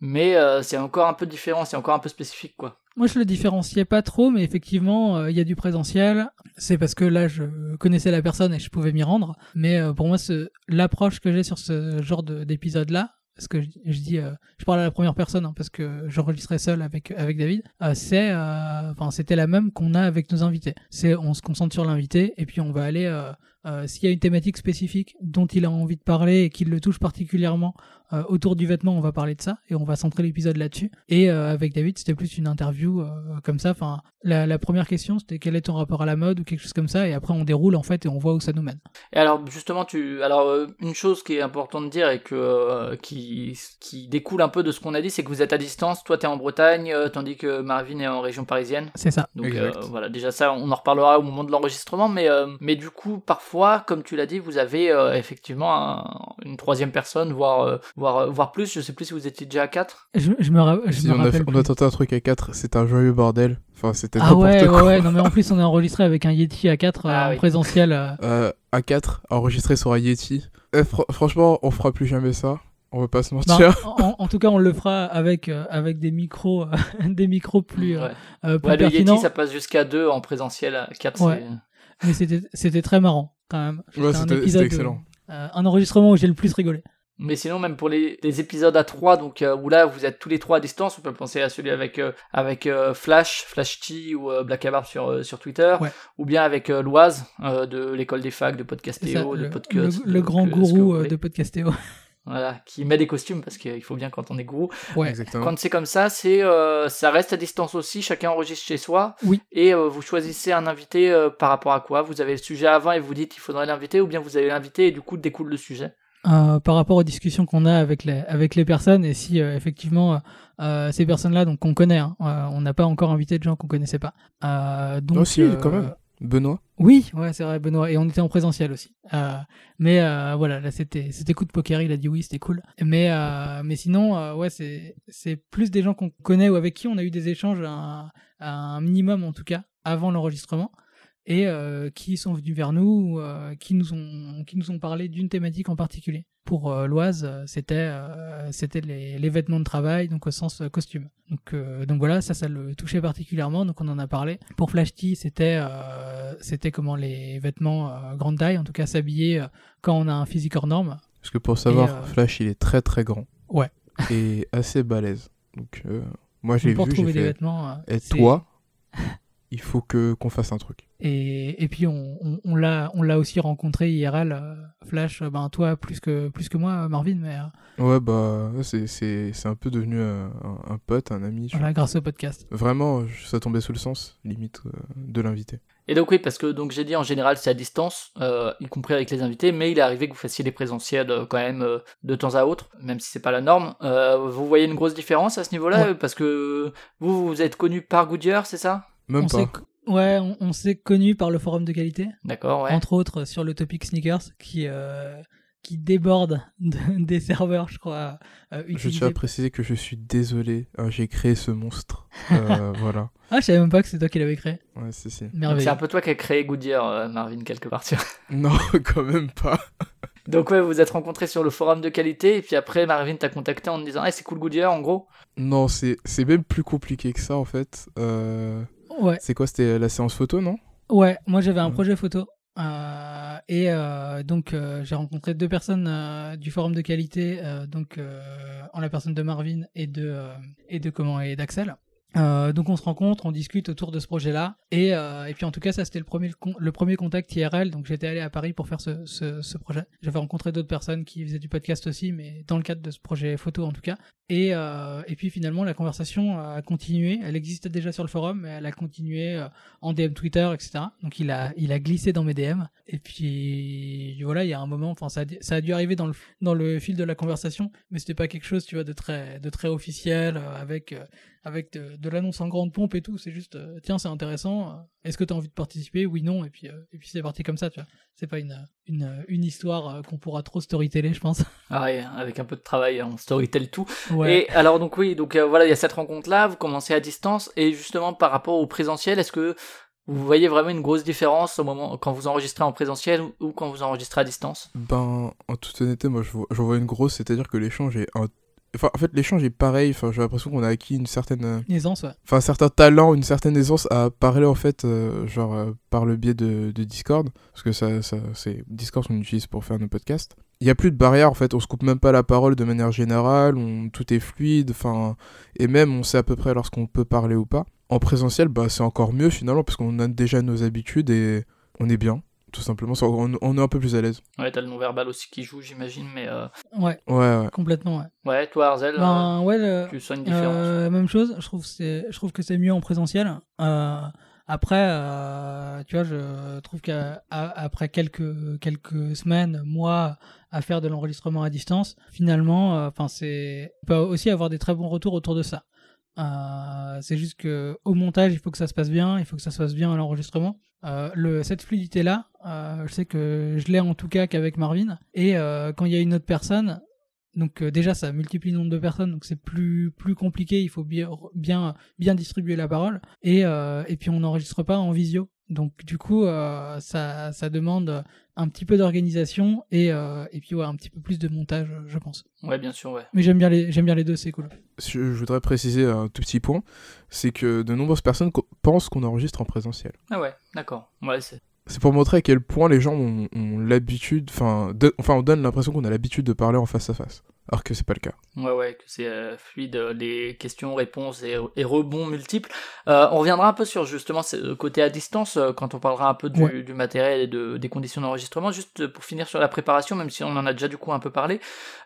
mais euh, c'est encore un peu différent, c'est encore un peu spécifique quoi.
Moi, je le différenciais pas trop, mais effectivement, euh, il y a du présentiel. C'est parce que là, je connaissais la personne et je pouvais m'y rendre. Mais euh, pour moi, l'approche que j'ai sur ce genre de- d'épisode-là, parce que je, dis, euh, je parle à la première personne hein, parce que j'enregistrais seul avec avec David. c'est, enfin, c'était la même qu'on a avec nos invités. C'est, on se concentre sur l'invité et puis on va aller euh, s'il y a une thématique spécifique dont il a envie de parler et qui le touche particulièrement euh, autour du vêtement, on va parler de ça et on va centrer l'épisode là-dessus. Et euh, avec David, c'était plus une interview euh, comme ça. Enfin, la, la première question, c'était quel est ton rapport à la mode ou quelque chose comme ça, et après on déroule en fait et on voit où ça nous mène.
Et alors justement, tu, alors euh, une chose qui est importante de dire et que euh, qui qui découle un peu de ce qu'on a dit, c'est que vous êtes à distance. Toi, t'es en Bretagne, euh, tandis que Marvin est en région parisienne.
C'est ça.
Donc
Exact.
euh, voilà, déjà ça, on en reparlera au moment de l'enregistrement, mais euh, mais du coup, parfois, comme tu l'as dit, vous avez euh, effectivement un- une troisième personne, voire euh, voire euh, voire plus. Je sais plus si vous étiez déjà à quatre.
Je, je me, ra- je
Si
me
on a,
rappelle.
fait- on a tenté un truc à 4, c'était un joyeux bordel. Enfin, c'était
Ah
n'importe
ouais, ouais,
quoi.
ouais, non mais en plus on est enregistré avec un Yeti à 4
Ah
en
oui.
présentiel.
à 4, enregistré sur un Yeti. Eh, fr- franchement, on fera plus jamais ça. On va pas se
bah,
mentir.
en, en tout cas, on le fera avec euh, avec des micros, euh, des micros plus,
ouais.
euh, plus
Ouais, le. Yeti, ça passe jusqu'à deux en présentiel. À quatre,
Ouais. Mais c'était c'était très marrant quand même.
Ouais, c'était- excellent.
euh, un enregistrement où j'ai le plus rigolé.
Mais sinon, même pour les, les épisodes à 3, donc euh, où là vous êtes tous les trois à distance, on peut penser à celui avec euh, avec euh, Flash, Flash T ou euh, Black Abarb sur euh, sur Twitter,
Ouais.
ou bien avec euh, Loise euh, de l'école des facs de Podcastéo, de
le,
podcast,
le- le
de-
grand gourou de Podcastéo.
Voilà, qui met des costumes parce qu'il faut bien quand on est gourou.
Ouais.
Exactement.
Quand c'est comme ça, c'est euh, ça reste à distance aussi, chacun enregistre chez soi.
Oui.
Et euh, vous choisissez un invité euh, par rapport à quoi? Vous avez le sujet avant et vous dites il faudrait l'inviter, ou bien vous avez l'invité et du coup découle le sujet?
Euh, par rapport aux discussions qu'on a avec les avec les personnes et si euh, effectivement ces personnes-là donc qu'on connaît, hein, euh, on n'a pas encore invité de gens qu'on connaissait pas. Euh, donc
Oh, si,
euh,
quand même. Benoît?
Oui, ouais, c'est vrai, Benoît. Et on était en présentiel aussi. Euh, mais euh, voilà, là, c'était, c'était coup de poker. Il a dit oui, c'était cool. Mais, euh, mais sinon, ouais, c'est, plus des gens qu'on connaît ou avec qui on a eu des échanges un minimum, en tout cas, avant l'enregistrement. Et euh, qui sont venus vers nous, ou, euh, qui nous ont, qui nous ont parlé d'une thématique en particulier. Pour euh, l'Oise, c'était, euh, c'était les, les vêtements de travail, donc au sens costume. Donc, donc voilà, ça, ça le touchait particulièrement, donc on en a parlé. Pour Flash T, c'était, c'était comment les vêtements grande taille, en tout cas s'habiller quand on a un physique hors norme.
Parce que pour savoir, Flash, il est très très grand.
Ouais.
Et assez balèze. Donc, moi, j'ai vu, j'ai
trouver des
fait.
vêtements.
Et toi, il faut que qu'on fasse un truc.
Et, et puis on, on, on l'a, on l'a aussi rencontré IRL, Flash, ben toi plus que, plus que moi, Marvin, mais euh,
Ouais, bah, c'est- c'est c'est un peu devenu euh, un, un pote, un ami.
voilà, grâce au podcast.
Vraiment, ça tombait sous le sens, limite, euh, de l'invité.
Et donc oui, parce que donc j'ai dit en général c'est à distance, euh, y compris avec les invités, mais il est arrivé que vous fassiez des présentiels euh, quand même euh, de temps à autre, même si c'est pas la norme. Euh, vous voyez une grosse différence à ce niveau-là,
Ouais.
parce que vous vous êtes connu par Goodyear, c'est ça?
Même
on
pas.
s'est, ouais, on, on s'est connus par le forum de qualité,
D'accord, ouais.
entre autres sur le topic sneakers, qui, euh, qui déborde de- des serveurs, je crois, euh,
Je tiens à préciser que je suis désolé, hein, j'ai créé ce monstre. Euh, voilà.
Ah, je savais même pas que c'est toi qui l'avais créé.
Ouais, si, si.
C'est un peu toi qui as créé Goodyear, euh, Marvin, quelque part.
Non, quand même pas.
Donc ouais, vous vous êtes rencontrés sur le forum de qualité, et puis après Marvin t'a contacté en te disant, ah c'est cool Goodyear en gros.
Non, c'est c'est même plus compliqué que ça, en fait. Euh,
Ouais.
C'est quoi C'était la séance photo, non?
Ouais, moi j'avais un projet photo. euh, et euh, donc euh, j'ai rencontré deux personnes du forum de qualité, donc en la personne de Marvin et de et de comment et d'Axel. Donc on se rencontre, on discute autour de ce projet-là, et, et puis en tout cas ça c'était le premier le premier contact IRL. Donc j'étais allé à Paris pour faire ce, ce, ce projet. J'avais rencontré d'autres personnes qui faisaient du podcast aussi, mais dans le cadre de ce projet photo en tout cas. Et, euh, et puis finalement la conversation a continué. Elle existait déjà sur le forum, mais elle a continué euh, en DM Twitter, etc. Donc il a, il a glissé dans mes DM. Et puis voilà, il y a un moment, enfin ça, a ça a dû arriver dans le, dans le fil de la conversation, mais c'était pas quelque chose, tu vois, de très, de très officiel, euh, avec, euh, avec de, de l'annonce en grande pompe et tout. C'est juste, tiens, c'est intéressant. Est-ce que tu as envie de participer? Oui, non. Et puis, et puis c'est parti comme ça, tu vois. C'est pas une, une, une histoire euh, qu'on pourra trop storyteller, je pense.
Ah ouais, avec un peu de travail, on storytell tout.
Ouais.
Et alors donc oui, donc euh, voilà, il y a cette rencontre là, vous commencez à distance et justement par rapport au présentiel, est-ce que vous voyez vraiment une grosse différence au moment quand vous enregistrez en présentiel ou, ou quand vous enregistrez à distance?
Ben, en toute honnêteté, moi, je vois, je vois une grosse, c'est-à-dire que l'échange est... un- Enfin, en fait, l'échange est pareil. Enfin, j'ai l'impression qu'on a acquis une certaine... euh,
Aisance, ouais.
enfin un certain talent, une certaine aisance à parler en fait, euh, genre euh, par le biais de, de Discord, parce que ça, ça c'est Discord qu'on utilise pour faire nos podcasts. Il y a plus de barrière en fait, on se coupe même pas la parole de manière générale, on, tout est fluide, enfin et même on sait à peu près lorsqu'on peut parler ou pas. En présentiel, bah c'est encore mieux finalement parce qu'on a déjà nos habitudes et on est bien. Tout simplement. On, on est un peu plus à l'aise.
Ouais, t'as le non-verbal aussi qui joue, j'imagine, mais euh,
Ouais,
Ouais, ouais.
complètement, ouais.
ouais, toi, Arzel, euh,
Ben, ouais, le-
tu sens une différence
Euh, même chose, je trouve, que c'est- je trouve que c'est mieux en présentiel. Euh, après, euh, tu vois, je trouve qu'après quelques, quelques semaines, mois à faire de l'enregistrement à distance, finalement, euh, enfin, c'est, on peut aussi avoir des très bons retours autour de ça. Euh, c'est juste que au montage, il faut que ça se passe bien, il faut que ça se passe bien à l'enregistrement. Euh, le, cette fluidité-là, euh, je sais que je l'ai en tout cas qu'avec Marvin. Et euh, quand il y a une autre personne, donc euh, déjà ça multiplie le nombre de personnes, donc c'est plus plus compliqué. Il faut bien bien bien distribuer la parole. Et euh, et puis on n'enregistre pas en visio. Donc du coup ça ça demande un petit peu d'organisation et euh, et puis ouais un petit peu plus de montage, je pense.
Ouais, bien sûr, ouais.
Mais j'aime bien les j'aime bien les deux, c'est cool.
Je je voudrais préciser un tout petit point, c'est que de nombreuses personnes co- pensent qu'on enregistre en présentiel.
Ah ouais, d'accord. Ouais, c'est...
C'est pour montrer à quel point les gens ont, ont l'habitude, enfin, enfin, on donne l'impression qu'on a l'habitude de parler en face à face, alors que c'est pas le cas.
Ouais, ouais, que c'est euh, fluide, euh, les questions, réponses et, et rebonds multiples. Euh, on reviendra un peu sur justement ce côté à distance euh, quand on parlera un peu du,
Ouais.
du matériel et de, des conditions d'enregistrement. Juste pour finir sur la préparation, même si on en a déjà du coup un peu parlé,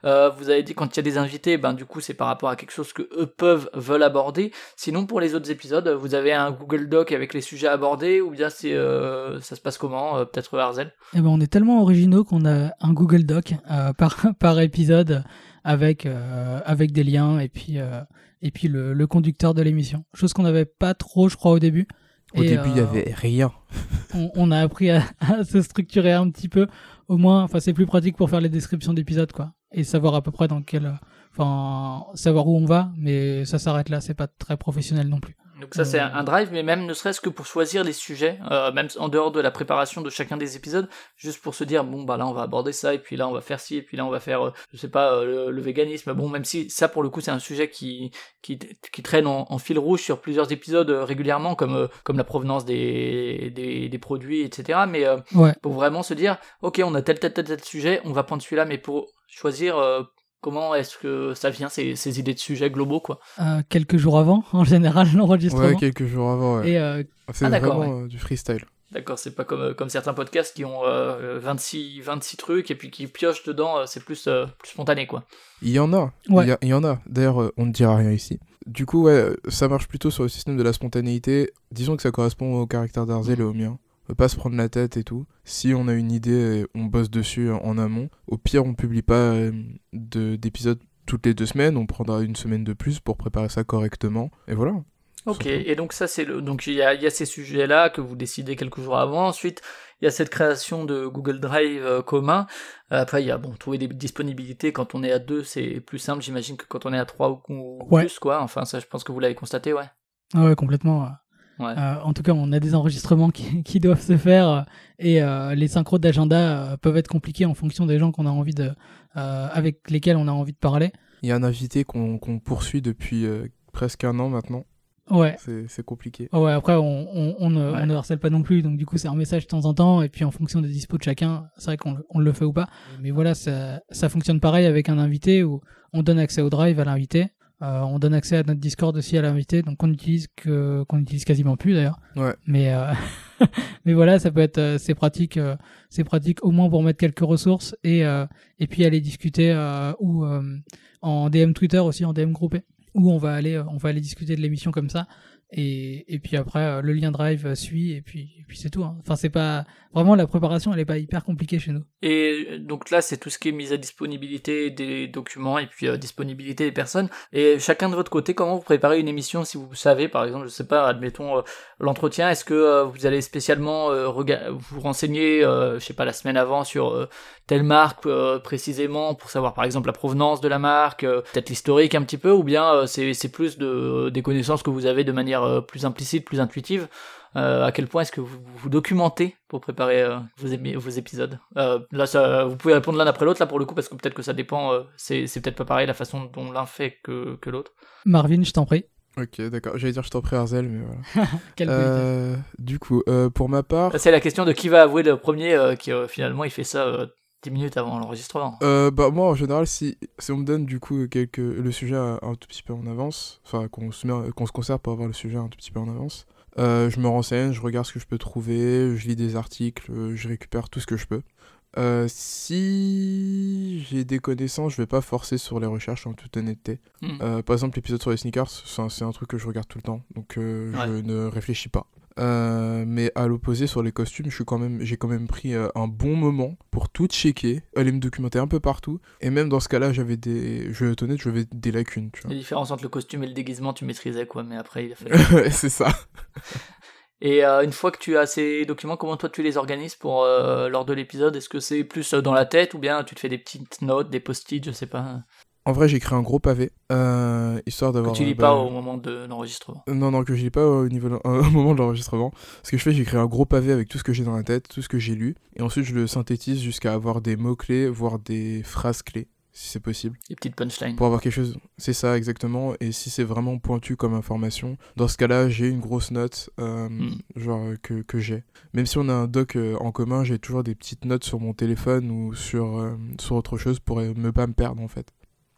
euh, vous avez dit quand il y a des invités, ben du coup c'est par rapport à quelque chose que eux peuvent, veulent aborder. Sinon pour les autres épisodes, vous avez un Google Doc avec les sujets abordés ou bien c'est euh, ça se passe comment Euh, Peut-être Arzel?
Eh ben, on est tellement originaux qu'on a un Google Doc euh, par, par épisode avec, euh, avec des liens et puis, euh, et puis le, le conducteur de l'émission. Chose qu'on n'avait pas trop, je crois, au début.
Au
Et,
début, il y
euh,
avait rien.
on, on a appris à, à se structurer un petit peu. Au moins, enfin, c'est plus pratique pour faire les descriptions d'épisodes, quoi. Et savoir à peu près dans quel. Enfin, savoir où on va, mais ça s'arrête là, c'est pas très professionnel non plus.
Donc ça c'est
Euh.
un un drive, mais même ne serait-ce que pour choisir les sujets, euh, même en dehors de la préparation de chacun des épisodes, juste pour se dire bon bah là on va aborder ça et puis là on va faire ci et puis là on va faire euh, je sais pas euh, le, le véganisme. Bon même si ça pour le coup c'est un sujet qui qui, qui traîne en, en fil rouge sur plusieurs épisodes euh, régulièrement comme euh, comme la provenance des des, des produits etc. Mais euh,
Ouais.
pour vraiment se dire ok on a tel tel tel tel sujet, on va prendre celui-là, mais pour choisir euh, comment est-ce que ça vient ces, ces idées de sujets globaux quoi.
Euh, quelques jours avant, en général, l'enregistrement.
Ouais, quelques jours avant, ouais.
Et euh,
C'est
Ah, d'accord,
vraiment euh, du freestyle.
D'accord, c'est pas comme, euh, comme certains podcasts qui ont euh, 26, 26 trucs et puis qui piochent dedans, c'est plus, euh, plus spontané quoi.
Il y en a,
Ouais.
il, y a- il y en a. D'ailleurs, on ne dira rien ici. Du coup, ouais, ça marche plutôt sur le système de la spontanéité. Disons que ça correspond au caractère d'Arzel et au mien. Pas se prendre la tête et tout. Si on a une idée, on bosse dessus en amont. Au pire, on publie pas euh, de- d'épisodes toutes les deux semaines. On prendra une semaine de plus pour préparer ça correctement. Et voilà.
Ok,
Surtout.
et donc ça c'est le, donc il y a, il y a ces sujets-là que vous décidez quelques jours avant. Ensuite, il y a cette création de Google Drive euh, commun. Euh, Après, il y a bon trouver des disponibilités. Quand on est à deux, c'est plus simple, j'imagine, que quand on est à trois ou, ou
Ouais.
plus quoi. Enfin, ça, je pense que vous l'avez constaté, ouais.
ah ouais, complètement. Ouais. Euh, en tout cas, on a des enregistrements qui, qui doivent se faire euh, et euh, les synchros d'agenda peuvent être compliqués en fonction des gens qu'on a envie de, euh, avec lesquels on a envie de parler.
Il y a un invité qu'on poursuit depuis euh, presque un an maintenant.
Ouais.
C'est compliqué.
Ouais, après, on, on, on ne,
Ouais.
on ne harcèle pas non plus, donc du coup, c'est un message de temps en temps, et puis en fonction des dispos de chacun, c'est vrai qu'on le- fait ou pas. Mais voilà, ça, ça fonctionne pareil avec un invité où on donne accès au drive à l'invité, euh, on donne accès à notre Discord aussi à l'invité, donc on utilise que qu'on utilise quasiment plus d'ailleurs.
Ouais.
Mais euh, mais voilà, ça peut être euh, c'est pratique, c'est pratique au moins pour mettre quelques ressources et euh, et puis aller discuter euh, ou euh, en DM Twitter aussi en DM groupé où on va aller on va aller discuter de l'émission comme ça et, puis après euh, le lien drive euh, suit et puis c'est tout hein. enfin c'est pas vraiment la préparation elle est pas hyper compliquée chez nous
Et euh, donc là, c'est tout ce qui est mise à disponibilité des documents et puis euh, disponibilité des personnes. Et chacun de votre côté, comment vous préparez une émission si vous savez, par exemple, je sais pas, admettons l'entretien, est-ce que vous allez spécialement vous renseigner, je sais pas, la semaine avant sur telle marque précisément pour savoir par exemple la provenance de la marque, peut-être l'historique un petit peu, ou bien c'est plus de des connaissances que vous avez de manière euh, plus implicite, plus intuitive. Euh, à quel point est-ce que vous vous documentez pour préparer euh, vos, épisodes euh, Là, ça, vous pouvez répondre l'un après l'autre, là pour le coup, parce que peut-être que ça dépend, euh, c'est peut-être pas pareil la façon dont l'un fait que, que l'autre.
Marvin je t'en prie
Ok, d'accord. J'allais dire je t'en prie Arzel, mais voilà. Euh, du coup, euh, pour ma part,
C'est la question de qui va avouer le premier, euh, qui euh, finalement il fait ça euh, 10 minutes avant l'enregistrement.
Euh, bah moi en général si, si on me donne du coup quelques le sujet un, un tout petit peu en avance, enfin qu'on se met qu'on se conserve pour avoir le sujet un tout petit peu en avance, Euh, je me renseigne, je regarde ce que je peux trouver, je lis des articles, je récupère tout ce que je peux. Euh, si j'ai des connaissances, je vais pas forcer sur les recherches en toute honnêteté.
Hmm.
Par exemple, l'épisode sur les sneakers, c'est un, c'est un truc que je regarde tout le temps, donc je ne réfléchis pas. Euh, mais à l'opposé sur les costumes, suis quand même, j'ai quand même pris euh, un bon moment pour tout checker, aller me documenter un peu partout. Et même dans ce cas-là, j'avais des, je vais être honnête, j'avais des lacunes, tu
La différence entre le costume et le déguisement, tu maîtrisais quoi, mais après il a fallu.
vois. C'est ça.
Et euh, une fois que tu as ces documents, comment toi tu les organises pour euh, lors de l'épisode? Est-ce que c'est plus dans la tête ou bien tu te fais des petites notes, des post-it, je sais pas,
En vrai, j'ai écrit un gros pavé, euh, histoire
que
d'avoir.
tu lis pas au moment de l'enregistrement
Non, non, que je lis pas au, niveau au moment de l'enregistrement. Ce que je fais, j'écris un gros pavé avec tout ce que j'ai dans la tête, tout ce que j'ai lu, et ensuite je le synthétise jusqu'à avoir des mots-clés, voire des phrases clés, si c'est possible.
Des petites punchlines.
Pour avoir quelque chose, c'est ça exactement, et si c'est vraiment pointu comme information, dans ce cas-là, j'ai une grosse note, euh,
Hmm.
genre que, que j'ai. Même si on a un doc euh, en commun, j'ai toujours des petites notes sur mon téléphone ou sur, sur autre chose pour ne pas me perdre en fait.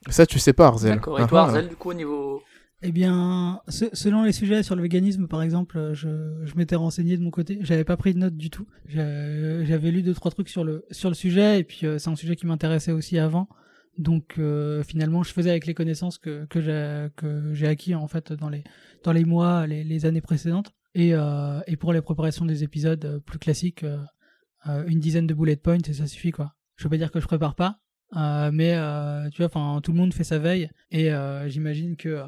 Ça, tu sais pas, Arzel.
D'accord. Et
Ah,
toi,
ah.
Arzel, du coup, au niveau.
Eh bien, se- selon les sujets sur le véganisme, par exemple, je, je m'étais renseigné de mon côté. J'avais pas pris de notes du tout. J'a- J'avais lu deux trois trucs sur le sur le sujet et puis euh, c'est un sujet qui m'intéressait aussi avant. Donc euh, finalement, je faisais avec les connaissances que que j'ai que j'ai acquis en fait dans les dans les mois, les, les années précédentes. Et euh, et pour les préparations des épisodes plus classiques, une dizaine de bullet points et ça suffit quoi. Je veux pas dire que je prépare pas, euh, mais euh, tu vois, enfin, tout le monde fait sa veille et euh, j'imagine que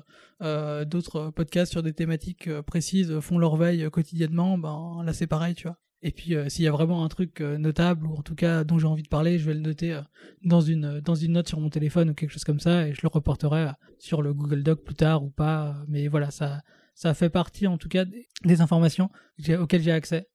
d'autres podcasts sur des thématiques précises font leur veille quotidiennement. Ben là, c'est pareil, tu vois. Et puis, s'il y a vraiment un truc notable ou en tout cas dont j'ai envie de parler, je vais le noter dans une dans une note sur mon téléphone ou quelque chose comme ça et je le reporterai sur le Google Doc plus tard ou pas. Mais voilà, ça ça fait partie en tout cas des, informations auxquelles j'ai accès.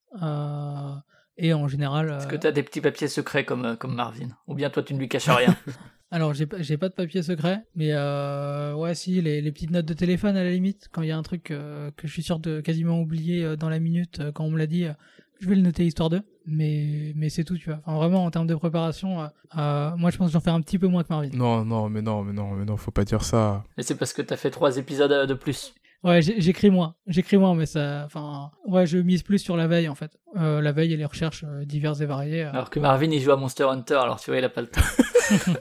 Et en général.
Est-ce
euh,
que t'as des petits papiers secrets comme, euh, comme Marvin? Ou bien toi, tu ne lui caches rien?
Alors, j'ai pas, j'ai pas de papier secret, mais euh, ouais, si, les, les petites notes de téléphone à la limite, quand il y a un truc euh, que je suis sûr de quasiment oublier euh, dans la minute, euh, quand on me l'a dit, euh, je vais le noter histoire de. Mais, mais c'est tout, tu vois. Enfin, vraiment, en termes de préparation, euh, euh, moi je pense que j'en fais un petit peu moins que Marvin.
Non, non, mais non, mais non, mais non, faut pas dire ça.
Et c'est parce que t'as fait trois épisodes de plus.
Ouais, j'écris moins. J'écris moins, mais ça. Enfin, ouais, je mise plus sur la veille en fait. Euh, la veille et les recherches euh, diverses et variées. euh.
Alors que Marvin, il joue à Monster Hunter, alors tu vois, il a pas le temps.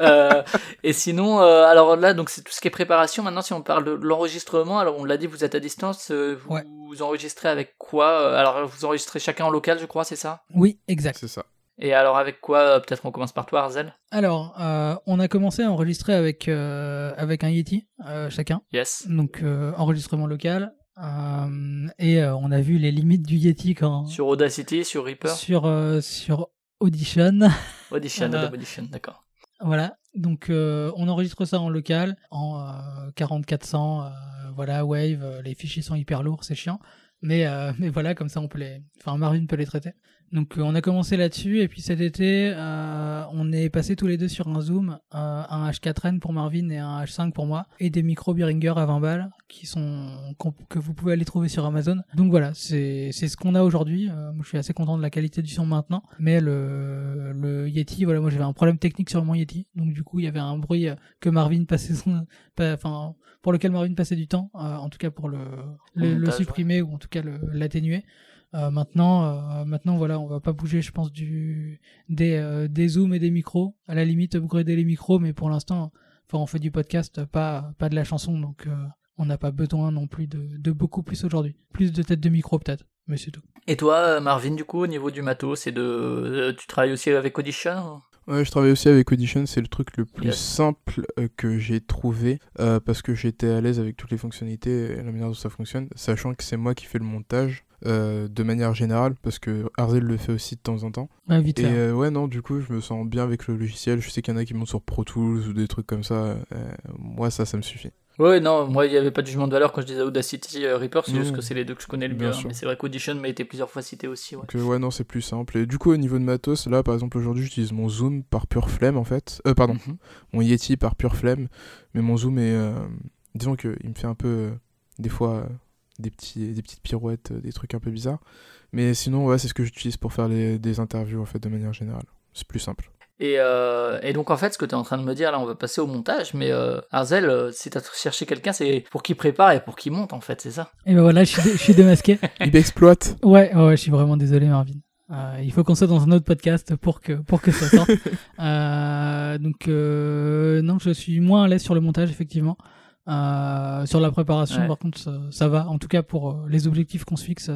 Euh, et sinon, euh, alors là, donc c'est tout ce qui est préparation. Maintenant, si on parle de l'enregistrement, alors on l'a dit, vous êtes à distance. vous,
Ouais.
vous enregistrez avec quoi? Alors, vous enregistrez chacun en local, je crois, c'est ça?
Oui, exact.
C'est ça.
Et alors, avec quoi euh, Peut-être on commence par toi, Arzel?
Alors, euh, on a commencé à enregistrer avec, euh, avec un Yeti, euh, chacun.
Yes.
donc enregistrement local. et on a vu les limites du Yeti quand
Sur Audacity, sur Reaper?
Sur sur Audition.
Audition, Audition, d'accord.
voilà. Donc on enregistre ça en local en euh, 4400 euh, voilà Wave, les fichiers sont hyper lourds, c'est chiant. Mais euh, mais voilà, comme ça on peut les enfin Marvin peut les traiter. Donc euh, on a commencé là-dessus et puis cet été euh, on est passé tous les deux sur un Zoom, euh, un H4n pour Marvin et un H5 pour moi et des micros Behringer à 20 balles qui sont que vous pouvez aller trouver sur Amazon. Donc voilà, c'est c'est ce qu'on a aujourd'hui. Euh, je suis assez content de la qualité du son maintenant, mais le le Yeti voilà, moi j'avais un problème technique sur mon Yeti. Donc du coup, il y avait un bruit que Marvin passait son pas- enfin pour lequel Marvin passait du temps, euh, en tout cas pour le le, le
montage,
supprimer ou en tout cas l'atténuer. Euh, maintenant, euh, maintenant voilà, on va pas bouger, je pense, du des euh, des zooms et des micros. À la limite, upgrader les micros, mais pour l'instant, enfin, on fait du podcast, pas pas de la chanson, donc euh, on n'a pas besoin non plus de, de beaucoup plus aujourd'hui. Plus de têtes de micro peut-être, mais c'est tout.
Et toi, euh, Marvin, du coup, au niveau du matos, et de, euh, tu travailles aussi avec Audition
Ouais, je travaille aussi avec Audition, c'est le truc le plus
Yes.
simple euh, que j'ai trouvé euh, parce que j'étais à l'aise avec toutes les fonctionnalités et la manière dont ça fonctionne, sachant que c'est moi qui fais le montage euh, de manière générale parce que Arzel le fait aussi de temps en temps.
Ouais, vite
Et euh, ouais, non, du coup, je me sens bien avec le logiciel. Je sais qu'il y en a qui montent sur Pro Tools ou des trucs comme ça. euh, moi, ça, ça me suffit.
Ouais, non, moi, il n'y avait pas de jugement de valeur quand je disais Audacity, euh, Reaper, c'est juste que c'est les deux que je connais le
Bien
mieux.
sûr.
Mais c'est vrai qu'Audition m'a été plusieurs fois cité aussi, ouais.
Donc, euh, ouais, non, c'est plus simple. Et du coup, au niveau de matos, là, par exemple, aujourd'hui, j'utilise mon Zoom par pure flemme, en fait. Euh, pardon,
Mhm.
mon Yeti par pure flemme. Mais mon Zoom est. euh, disons qu'il me fait un peu. euh, des fois. Des, petits, des petites pirouettes, euh, des trucs un peu bizarres. Mais sinon, ouais, c'est ce que j'utilise pour faire les, des interviews, en fait, de manière générale. C'est plus simple.
Et, euh, et donc en fait, ce que tu es en train de me dire là, on va passer au montage, mais euh, Arzel, euh, si tu as cherché quelqu'un, c'est pour qu'il prépare et pour qu'il monte en fait, c'est ça?
Et ben voilà, je suis, dé- je suis démasqué.
Il exploite.
Ouais, ouais, je suis vraiment désolé, Marvin. Euh, il faut qu'on soit dans un autre podcast pour que pour que ça sorte. Euh, donc euh, non, je suis moins à l'aise sur le montage effectivement. Euh, sur la préparation,
Ouais.
par contre, ça, ça va. En tout cas, pour euh, les objectifs qu'on se fixe,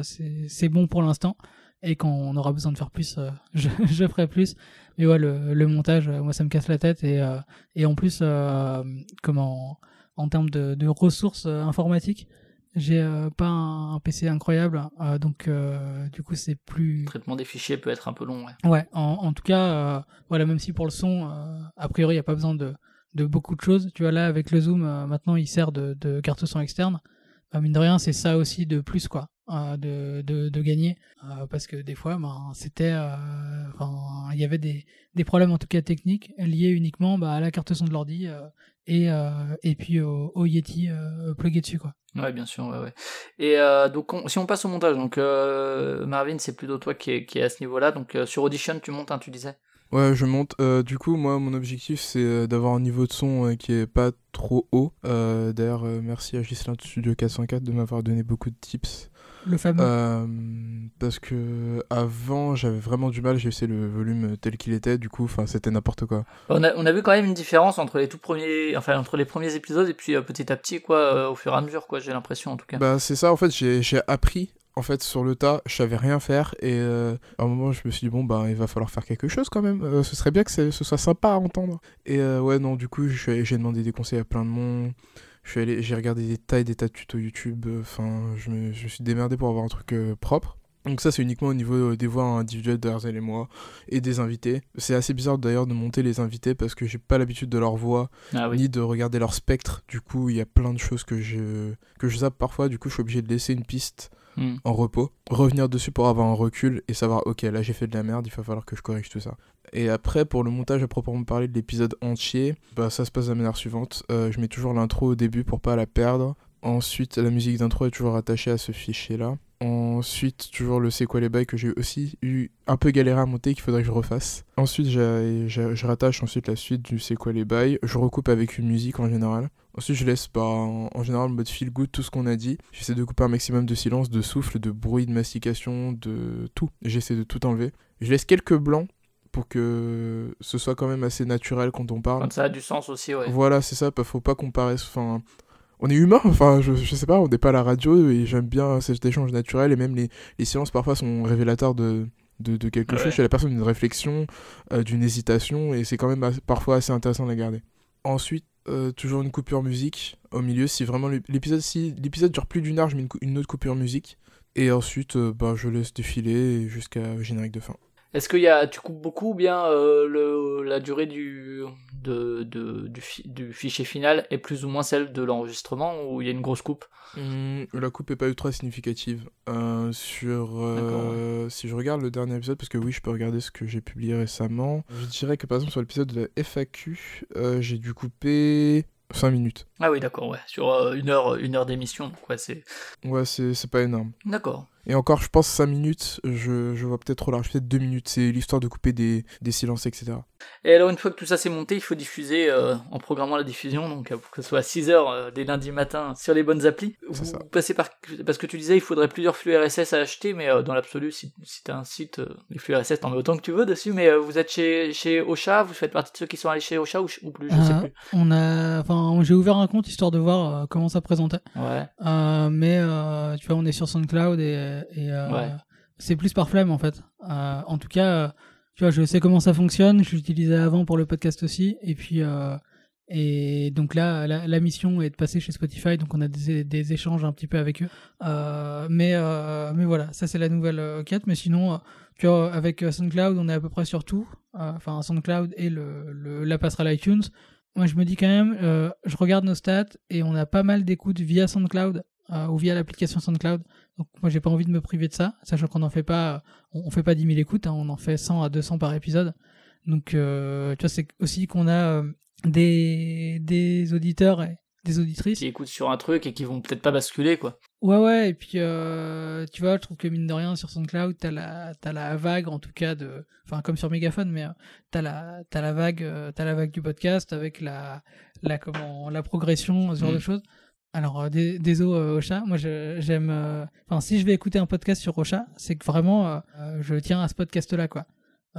c'est bon pour l'instant. Et quand on aura besoin de faire plus, euh, je, je ferai plus. Mais ouais, le, le montage, moi, ça me casse la tête. Et, euh, et en plus, euh, comment, en termes de, de ressources informatiques, j'ai euh, pas un, un PC incroyable. euh, donc, euh, du coup, c'est plus.
Le traitement des fichiers peut être un peu long, ouais.
Ouais, en, en tout cas, euh, voilà, même si pour le son, euh, a priori, il n'y a pas besoin de, de beaucoup de choses. Tu vois, là, avec le zoom, euh, maintenant, il sert de, carte son externe. Bah, mine de rien, c'est ça aussi de plus, quoi, euh, de, de, gagner. Euh, parce que des fois, ben, c'était. Enfin, il y avait des, des problèmes, en tout cas techniques, liés uniquement bah, à la carte son de l'ordi et, et puis au, au Yeti plugué dessus, quoi.
Ouais, bien sûr, ouais, ouais. Et donc, on- si on passe au montage, donc Marvin, c'est plutôt toi qui est, qui à ce niveau-là. Donc, sur Audition, tu montes, tu disais?
Ouais, je monte. Euh, du coup, moi, mon objectif, c'est euh, d'avoir un niveau de son euh, qui est pas trop haut. Euh, D'ailleurs, merci à Gislain de Studio 404 de m'avoir donné beaucoup de tips.
Le fameux.
Euh, parce que avant, j'avais vraiment du mal. J'ai essayé le volume tel qu'il était. Du coup, enfin, c'était n'importe quoi.
on a, on a vu quand même une différence entre les tout premiers, enfin, entre les premiers épisodes et puis euh, petit à petit, quoi, euh, au fur et à mesure, quoi, j'ai l'impression, en tout cas.
Bah, c'est ça. En fait, j'ai j'ai appris. En fait, sur le tas, je savais rien faire et euh, à un moment, je me suis dit bon bah il va falloir faire quelque chose quand même. Euh, ce serait bien que ce soit sympa à entendre. Et euh, ouais non, du coup, j'ai demandé des conseils à plein de monde. J'ai regardé des tas et des tas de tutos YouTube. Enfin, je, me, je me suis démerdé pour avoir un truc propre. Donc ça, c'est uniquement au niveau des voix individuelles d'Arzel et moi et des invités. C'est assez bizarre d'ailleurs de monter les invités parce que j'ai pas l'habitude de leur voix
ah oui.
ni de regarder leur spectre. Du coup, il y a plein de choses que je que je zappe parfois. Du coup, je suis obligé de laisser une piste
Hmm.
en repos, revenir dessus pour avoir un recul et savoir ok là j'ai fait de la merde, il va falloir que je corrige tout ça. Et après pour le montage à proprement parler de l'épisode entier, bah ça se passe de la manière suivante. Euh, je mets toujours l'intro au début pour pas la perdre. Ensuite la musique d'intro est toujours attachée à ce fichier là. Ensuite toujours le c'est quoi les bails que j'ai aussi eu un peu galéré à monter qu'il faudrait que je refasse. Ensuite je rattache ensuite la suite du c'est quoi les bails. Je recoupe avec une musique en général. Ensuite, je laisse bah, en, en général en mode feel good tout ce qu'on a dit. J'essaie de couper un maximum de silence, de souffle, de bruit, de mastication, de tout. J'essaie de tout enlever. Je laisse quelques blancs pour que ce soit quand même assez naturel quand on parle.
Quand ça a du sens aussi, ouais.
Voilà, c'est ça, faut pas comparer. Enfin, on est humain, enfin, je, je sais pas, on n'est pas à la radio et j'aime bien cet échange naturel et même les, les silences parfois sont révélateurs de, de, de quelque
Ouais.
chose chez la personne, d'une réflexion, euh, d'une hésitation et c'est quand même parfois assez intéressant de la garder. Ensuite, euh, toujours une coupure musique au milieu, si vraiment l'ép- l'épisode si l'épisode dure plus d'une heure, je mets une, autre coupure musique et ensuite, euh, bah, je laisse défiler jusqu'à générique de fin.
Est-ce que y a, tu coupes beaucoup ou bien euh, le, la durée du, de, de- du, fi- du fichier final est plus ou moins celle de l'enregistrement ou il y a une grosse coupe?
Hum, la coupe est pas ultra significative. Euh, sur, euh, si je regarde le dernier épisode, parce que oui, je peux regarder ce que j'ai publié récemment, je dirais que par exemple sur l'épisode de la FAQ, j'ai dû couper 5 minutes.
Ah oui, d'accord, ouais. Sur euh, une heure, une heure d'émission, donc ouais, c'est.
Ouais, c'est c'est pas énorme.
D'accord.
Et encore, je pense 5 minutes, je, je vois peut-être trop large, peut-être 2 minutes, c'est l'histoire de couper des, des silences, etc.
Et alors, une fois que tout ça c'est monté, il faut diffuser euh, en programmant la diffusion, donc euh, pour que ce soit à 6h dès lundi matin sur les bonnes applis.
C'est
Vous
ça.
passez par. Parce que tu disais, il faudrait plusieurs flux RSS à acheter, mais euh, dans l'absolu, si, si t'as un site, euh, les flux RSS, t'en mets autant que tu veux dessus, mais euh, vous êtes chez, chez Ocha, vous faites partie de ceux qui sont allés chez Ocha ou, ou plus, je sais
Euh,
plus.
on a, enfin, j'ai ouvert un compte histoire de voir euh, comment ça présentait.
Ouais.
Euh, mais euh, tu vois, on est sur SoundCloud et, et,
Ouais.
c'est plus par flemme en fait. En tout cas, tu vois, je sais comment ça fonctionne. Je l'utilisais avant pour le podcast aussi. Et puis, et donc là, la, la mission est de passer chez Spotify. Donc on a des, des échanges un petit peu avec eux. Euh, mais, euh, mais voilà, ça c'est la nouvelle euh, quête. Mais sinon, tu vois, avec SoundCloud, on est à peu près sur tout. Enfin, SoundCloud et le, le, la passerelle iTunes. Moi, je me dis quand même, euh, je regarde nos stats et on a pas mal d'écoutes via SoundCloud euh, ou via l'application SoundCloud. Donc, moi, j'ai pas envie de me priver de ça, sachant qu'on n'en fait pas, on, fait pas 10 000 écoutes, hein, on en fait 100 à 200 par épisode. Donc, euh, tu vois, c'est aussi qu'on a des, des auditeurs des auditrices.
Qui écoutent sur un truc et qui vont peut-être pas basculer, quoi.
Ouais, ouais, et puis euh, tu vois, je trouve que mine de rien, sur SoundCloud, t'as la, t'as la vague, en tout cas, de. Enfin, comme sur Megaphone, mais euh, t'as la, t'as la vague, euh, t'as la vague du podcast avec la, la, comment, la progression, ce genre
Mm.
de choses. Alors, dé- désolé, Ocha, moi je- j'aime. Enfin, si je vais écouter un podcast sur Ocha, c'est que vraiment, je tiens à ce podcast-là, quoi.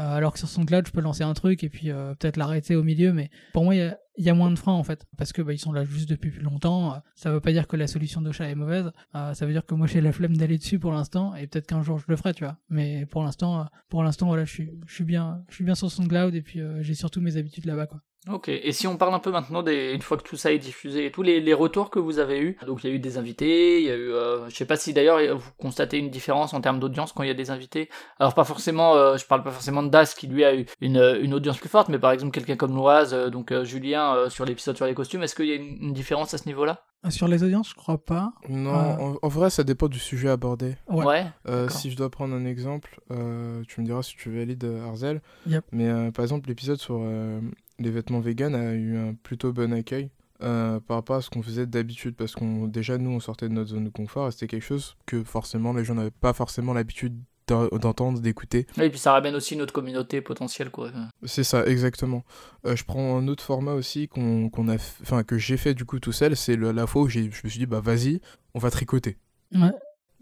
Euh, alors que sur SoundCloud, je peux lancer un truc et puis euh, peut-être l'arrêter au milieu, mais pour moi, il y a, moins de freins en fait, parce que bah, ils sont là juste depuis plus longtemps. Ça veut pas dire que la solution d'Ocha est mauvaise. Euh, ça veut dire que moi j'ai la flemme d'aller dessus pour l'instant, et peut-être qu'un jour je le ferai, tu vois. Mais pour l'instant, pour l'instant, voilà, je suis, bien, je suis bien sur SoundCloud et puis j'ai surtout mes habitudes là-bas, quoi.
Ok, et si on parle un peu maintenant des, une fois que tout ça est diffusé et tous les, les retours que vous avez eus, donc il y a eu des invités, il y a eu, euh, je sais pas si d'ailleurs vous constatez une différence en termes d'audience quand il y a des invités. Alors pas forcément, euh, je parle pas forcément de Das qui lui a eu une, une audience plus forte, mais par exemple quelqu'un comme Noise, euh, donc euh, Julien euh, sur l'épisode sur les costumes, est-ce qu'il y a une, une différence à ce niveau-là?
Euh, Sur les audiences, je crois pas.
Non,
Euh.
en, en vrai, ça dépend du sujet abordé.
Ouais.
Euh, si je dois prendre un exemple, euh, tu me diras si tu valides Arzel.
Yep.
Mais euh, par exemple, l'épisode sur euh, les vêtements vegan a eu un plutôt bon accueil euh, par rapport à ce qu'on faisait d'habitude. Parce qu'on déjà, nous, on sortait de notre zone de confort et c'était quelque chose que forcément les gens n'avaient pas forcément l'habitude d'entendre, d'écouter.
Et puis ça ramène aussi notre communauté potentielle, quoi.
C'est ça, exactement. Euh, je prends un autre format aussi qu'on qu'on a, enfin que j'ai fait du coup tout seul. C'est la fois où j'ai- je me suis dit bah vas-y, on va tricoter.
Ouais.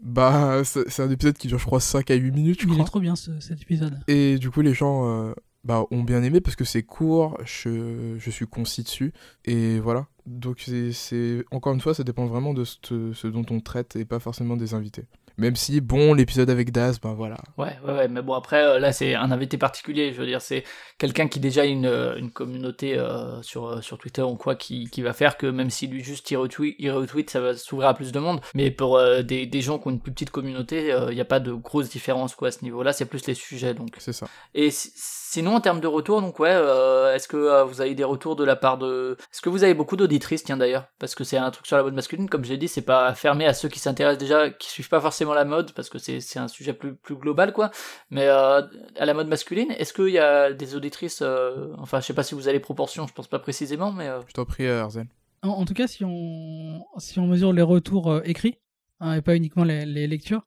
Bah c'est c'est un épisode qui dure je crois 5 à 8 minutes je
Il est trop bien ce- cet épisode.
Et du coup les gens euh, bah, ont bien aimé parce que c'est court, je, je suis concis dessus et voilà. Donc c'est- c'est encore une fois ça dépend vraiment de ce, ce dont on traite et pas forcément des invités. Même si bon l'épisode avec Das bah voilà.
Ouais, ouais, ouais, mais bon, après, euh, là, c'est un invité particulier. Je veux dire, c'est quelqu'un qui déjà a une, euh, une communauté euh, sur, sur Twitter ou quoi qui, qui va faire que même si lui juste il retweet, il retweet ça va s'ouvrir à plus de monde. Mais pour euh, des, des gens qui ont une plus petite communauté, il n'y a pas de grosse différence quoi, à ce niveau-là. C'est plus les sujets. donc.
C'est ça.
Et si- sinon, en termes de retour, donc ouais, euh, est-ce que euh, vous avez des retours de la part de. Est-ce que vous avez beaucoup d'auditrices, tiens d'ailleurs? Parce que c'est un truc sur la mode masculine, comme je l'ai dit, c'est pas fermé à ceux qui s'intéressent déjà, qui suivent pas forcément la mode, parce que c'est c'est un sujet plus, plus global, quoi. Mais euh, à la mode masculine, est-ce qu'il y a des auditrices. euh, Enfin, je sais pas si vous avez les proportions, je pense pas précisément, mais. euh,
Je t'en prie Arzel.
En, en tout cas, si on, si on mesure les retours euh, écrits, hein, et pas uniquement les, les lectures,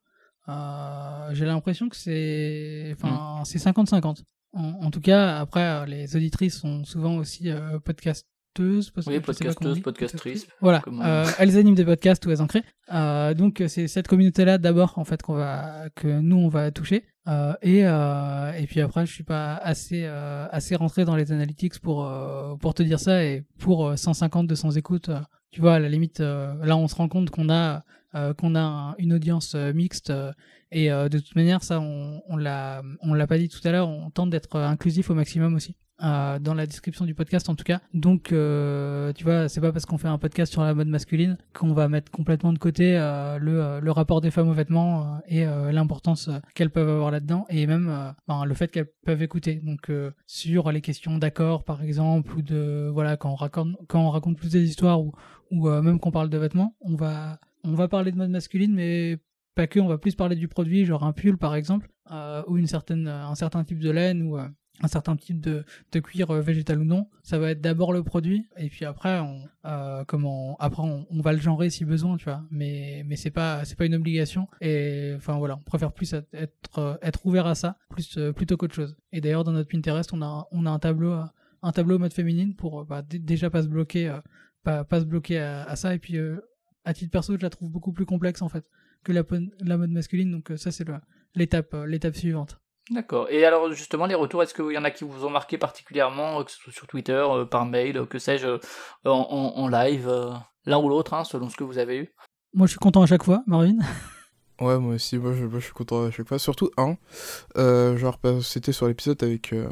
euh, j'ai l'impression que c'est enfin, c'est 50-50. En, en tout cas, après, euh, les auditrices sont souvent aussi euh, podcasteuses.
Oui,
que je sais pas comment on
podcasteuse,
dit,
podcastrice.
Voilà,
on
euh, elles animent des podcasts ou elles en créent. Euh, donc euh, c'est cette communauté-là d'abord en fait qu'on va que nous on va toucher. Euh, et euh, et puis après je suis pas assez euh, assez rentré dans les analytics pour euh, pour te dire ça et pour euh, 150 200 écoutes, tu vois à la limite euh, là on se rend compte qu'on a euh, qu'on a un- une audience euh, mixte euh, et de toute manière ça on on l'a on l'a pas dit tout à l'heure, on tente d'être inclusif au maximum aussi dans la description du podcast en tout cas. Donc, tu vois, c'est pas parce qu'on fait un podcast sur la mode masculine qu'on va mettre complètement de côté le, le rapport des femmes aux vêtements et l'importance qu'elles peuvent avoir là-dedans et même ben, le fait qu'elles peuvent écouter. Donc, sur les questions d'accord, par exemple, ou de voilà, quand on raconte quand on raconte plus des histoires ou ou même qu'on parle de vêtements, on va on va parler de mode masculine, mais pas que, on va plus parler du produit, genre un pull par exemple, euh, ou une certaine, un certain type de laine ou euh, un certain type de, cuir euh, végétal ou non. Ça va être d'abord le produit et puis après on, euh, comment, après on, on va le genrer si besoin, tu vois. Mais mais c'est pas c'est pas une obligation et enfin voilà, on préfère plus être être, euh, ouvert à ça plus euh, plutôt qu'autre chose. Et d'ailleurs dans notre Pinterest on a on a un tableau euh, un tableau mode féminine pour euh, bah, déjà pas se bloquer euh, pas pas se bloquer à, à ça et puis euh, à titre perso je la trouve beaucoup plus complexe en fait que la, mode masculine donc euh, ça c'est l'étape euh, l'étape suivante.
D'accord. Et alors, justement, les retours, est-ce qu'il y en a qui vous ont marqué particulièrement, que ce soit sur Twitter, euh, par mail, que sais-je, en, en- en live, l'un ou l'autre, hein, selon ce que vous avez eu?
Moi je suis content à chaque fois Marvin.
Ouais, moi aussi, moi je, moi, je suis content à chaque fois. Surtout un, euh, genre, que c'était sur l'épisode avec, euh,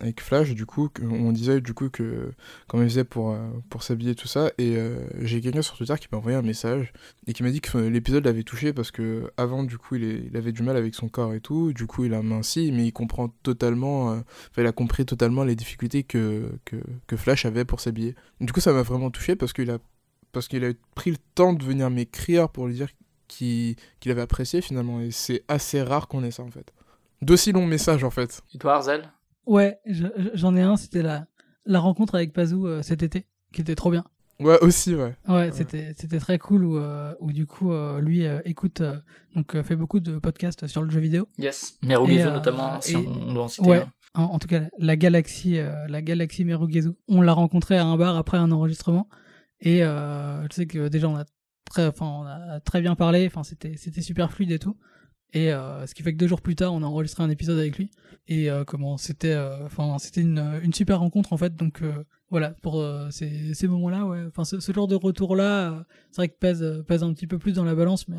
avec Flash, du coup, on disait du coup que comment il faisait pour, euh, pour s'habiller, tout ça. Et euh, j'ai quelqu'un sur Twitter qui m'a envoyé un message et qui m'a dit que l'épisode l'avait touché parce que avant, du coup, il, avait du mal avec son corps et tout. Du coup, il a minci, mais il comprend totalement, euh, il a compris totalement les difficultés que, que, Flash avait pour s'habiller. Du coup, ça m'a vraiment touché parce qu'il a, parce qu'il a pris le temps de venir m'écrire pour lui dire qu'il qu'il avait apprécié finalement. Et c'est assez rare qu'on ait ça en fait. D'aussi longs messages en fait.
Et toi, Arzel
Ouais, je- je- j'en ai un, c'était la, la rencontre avec Pazou euh, cet été, qui était trop bien.
Ouais, aussi, ouais.
Ouais, c'était c'était très cool où, euh, où du coup euh, lui euh, écoute euh, donc euh, fait beaucoup de podcasts sur le jeu vidéo.
Yes.
Euh,
notamment, si
et-
on doit en citer
Ouais.
un.
En, en tout cas, la galaxie euh, la galaxie Merugezu. On l'a rencontré à un bar après un enregistrement et euh, je sais que déjà on a très enfin on a très bien parlé, enfin c'était c'était super fluide et tout. Et euh, ce qui fait que deux jours plus tard, on a enregistré un épisode avec lui. Et euh, comment c'était, euh, enfin c'était une, une super rencontre en fait. Donc voilà pour ces, ces moments-là, ouais. Enfin ce, ce genre de retour-là, c'est vrai que pèse pèse un petit peu plus dans la balance, mais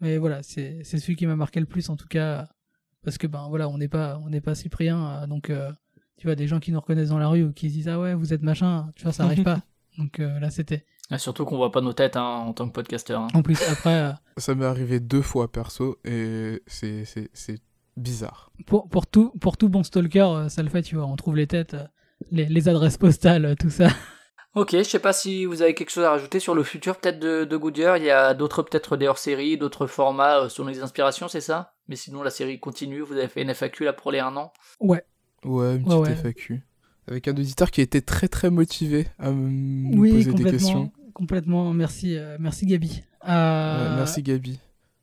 mais voilà, c'est c'est celui qui m'a marqué le plus en tout cas parce que ben voilà, on n'est pas on n'est pas Cyprien, donc tu vois des gens qui nous reconnaissent dans la rue ou qui se disent ah ouais vous êtes machin, tu vois ça arrive pas. Donc là c'était.
Et surtout qu'on voit pas nos têtes hein, en tant que podcasteur. hein.
En plus après. euh,
Ça m'est arrivé deux fois perso et c'est c'est- c'est bizarre.
pour, pour, tout, pour tout bon stalker, euh, ça le fait, tu vois. On trouve les têtes, euh, les, les adresses postales, tout ça.
Ok, je sais pas si vous avez quelque chose à rajouter sur le futur peut-être de, de Goodyear. Il y a d'autres peut-être des hors-séries, d'autres formats euh, selon les inspirations, c'est ça? Mais sinon la série continue. Vous avez fait une FAQ là pour les un an.
Ouais.
Ouais, une petite
ouais.
FAQ. Avec un auditeur qui était très très motivé à me
oui,
poser des questions.
Complètement. Merci, euh, merci Gabi.
Ouais,
Euh,
merci Gabi.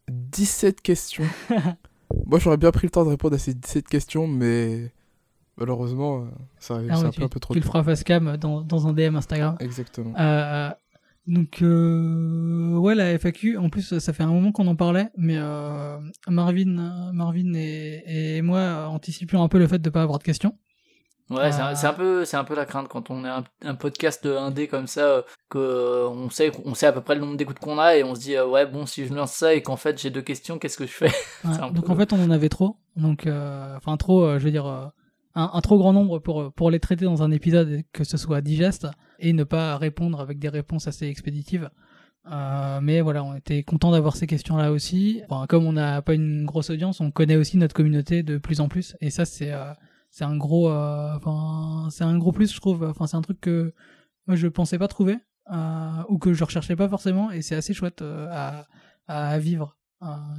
17 questions. Moi j'aurais bien pris le temps de répondre à ces 17 questions, mais malheureusement, euh, ça
ah ouais,
un
tu,
peu un peu trop
tu le feras face cam dans, dans un DM Instagram.
Exactement.
Euh, donc, ouais, la FAQ, en plus, ça fait un moment qu'on en parlait, mais Marvin, Marvin et, et moi anticipions un peu le fait de pas avoir de questions.
Ouais, c'est
Euh.
un- c'est un peu, c'est un peu la crainte quand on est un, un podcast indé comme ça, euh, que euh, on sait, on sait à peu près le nombre d'écoutes qu'on a et on se dit euh, ouais bon si je lance ça et qu'en fait j'ai deux questions, qu'est-ce que je fais?
Ouais, donc
peu-
en fait, on en avait trop. Donc, euh, enfin trop, euh, je veux dire, euh, un, un trop grand nombre pour pour les traiter dans un épisode que ce soit digeste et ne pas répondre avec des réponses assez expéditives. Euh, mais voilà, on était content d'avoir ces questions-là aussi. Enfin, comme on n'a pas une grosse audience, on connaît aussi notre communauté de plus en plus. Et ça, c'est euh, c'est un gros, euh, enfin c'est un gros plus, je trouve. Enfin, c'est un truc que moi je pensais pas trouver euh, ou que je recherchais pas forcément. Et c'est assez chouette euh, à, à vivre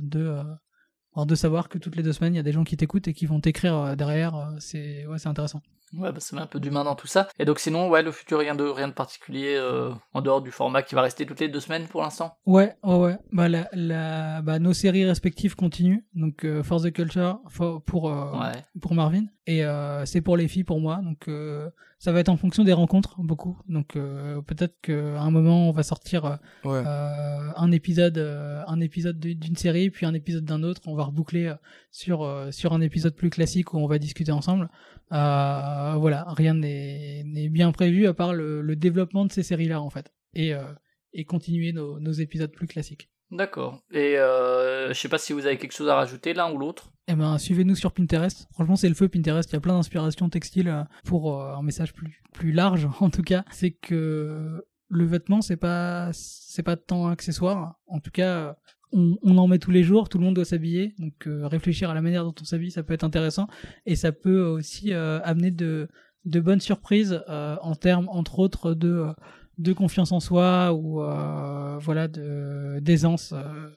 de savoir que toutes les deux semaines, il y a des gens qui t'écoutent et qui vont t'écrire derrière, c'est ouais, c'est intéressant.
Ouais, bah ça met un peu d'humain dans tout ça. Et donc sinon, ouais, le futur rien de rien de particulier euh, en dehors du format qui va rester toutes les deux semaines pour l'instant.
Ouais, ouais, ouais. Bah, la, la, bah, nos séries respectives continuent. Donc, euh, For the Culture for- pour, euh,
Ouais.
pour Marvin. Et euh, c'est pour les filles pour moi. Donc, euh, ça va être en fonction des rencontres, beaucoup. Donc, euh, peut-être qu'à un moment, on va sortir
Ouais.
un épisode, un épisode de- d'une série, puis un épisode d'un autre. On va reboucler sur, sur un épisode plus classique où on va discuter ensemble. Euh, voilà, rien n'est bien prévu à part le, le développement de ces séries-là, en fait. Et, euh, et continuer nos, nos épisodes plus classiques.
D'accord. Et euh, je sais pas si vous avez quelque chose à rajouter l'un ou l'autre?
Eh ben, suivez-nous sur Pinterest. Franchement, c'est le feu Pinterest. Il y a plein d'inspirations textiles euh, pour euh, un message plus, plus large, en tout cas. C'est que le vêtement, c'est pas, c'est pas tant accessoire. En tout cas, on, on en met tous les jours. Tout le monde doit s'habiller. Donc, euh, réfléchir à la manière dont on s'habille, ça peut être intéressant. Et ça peut aussi euh, amener de, de bonnes surprises euh, en termes, entre autres, de, euh, de confiance en soi ou euh, voilà, de d'aisance, euh,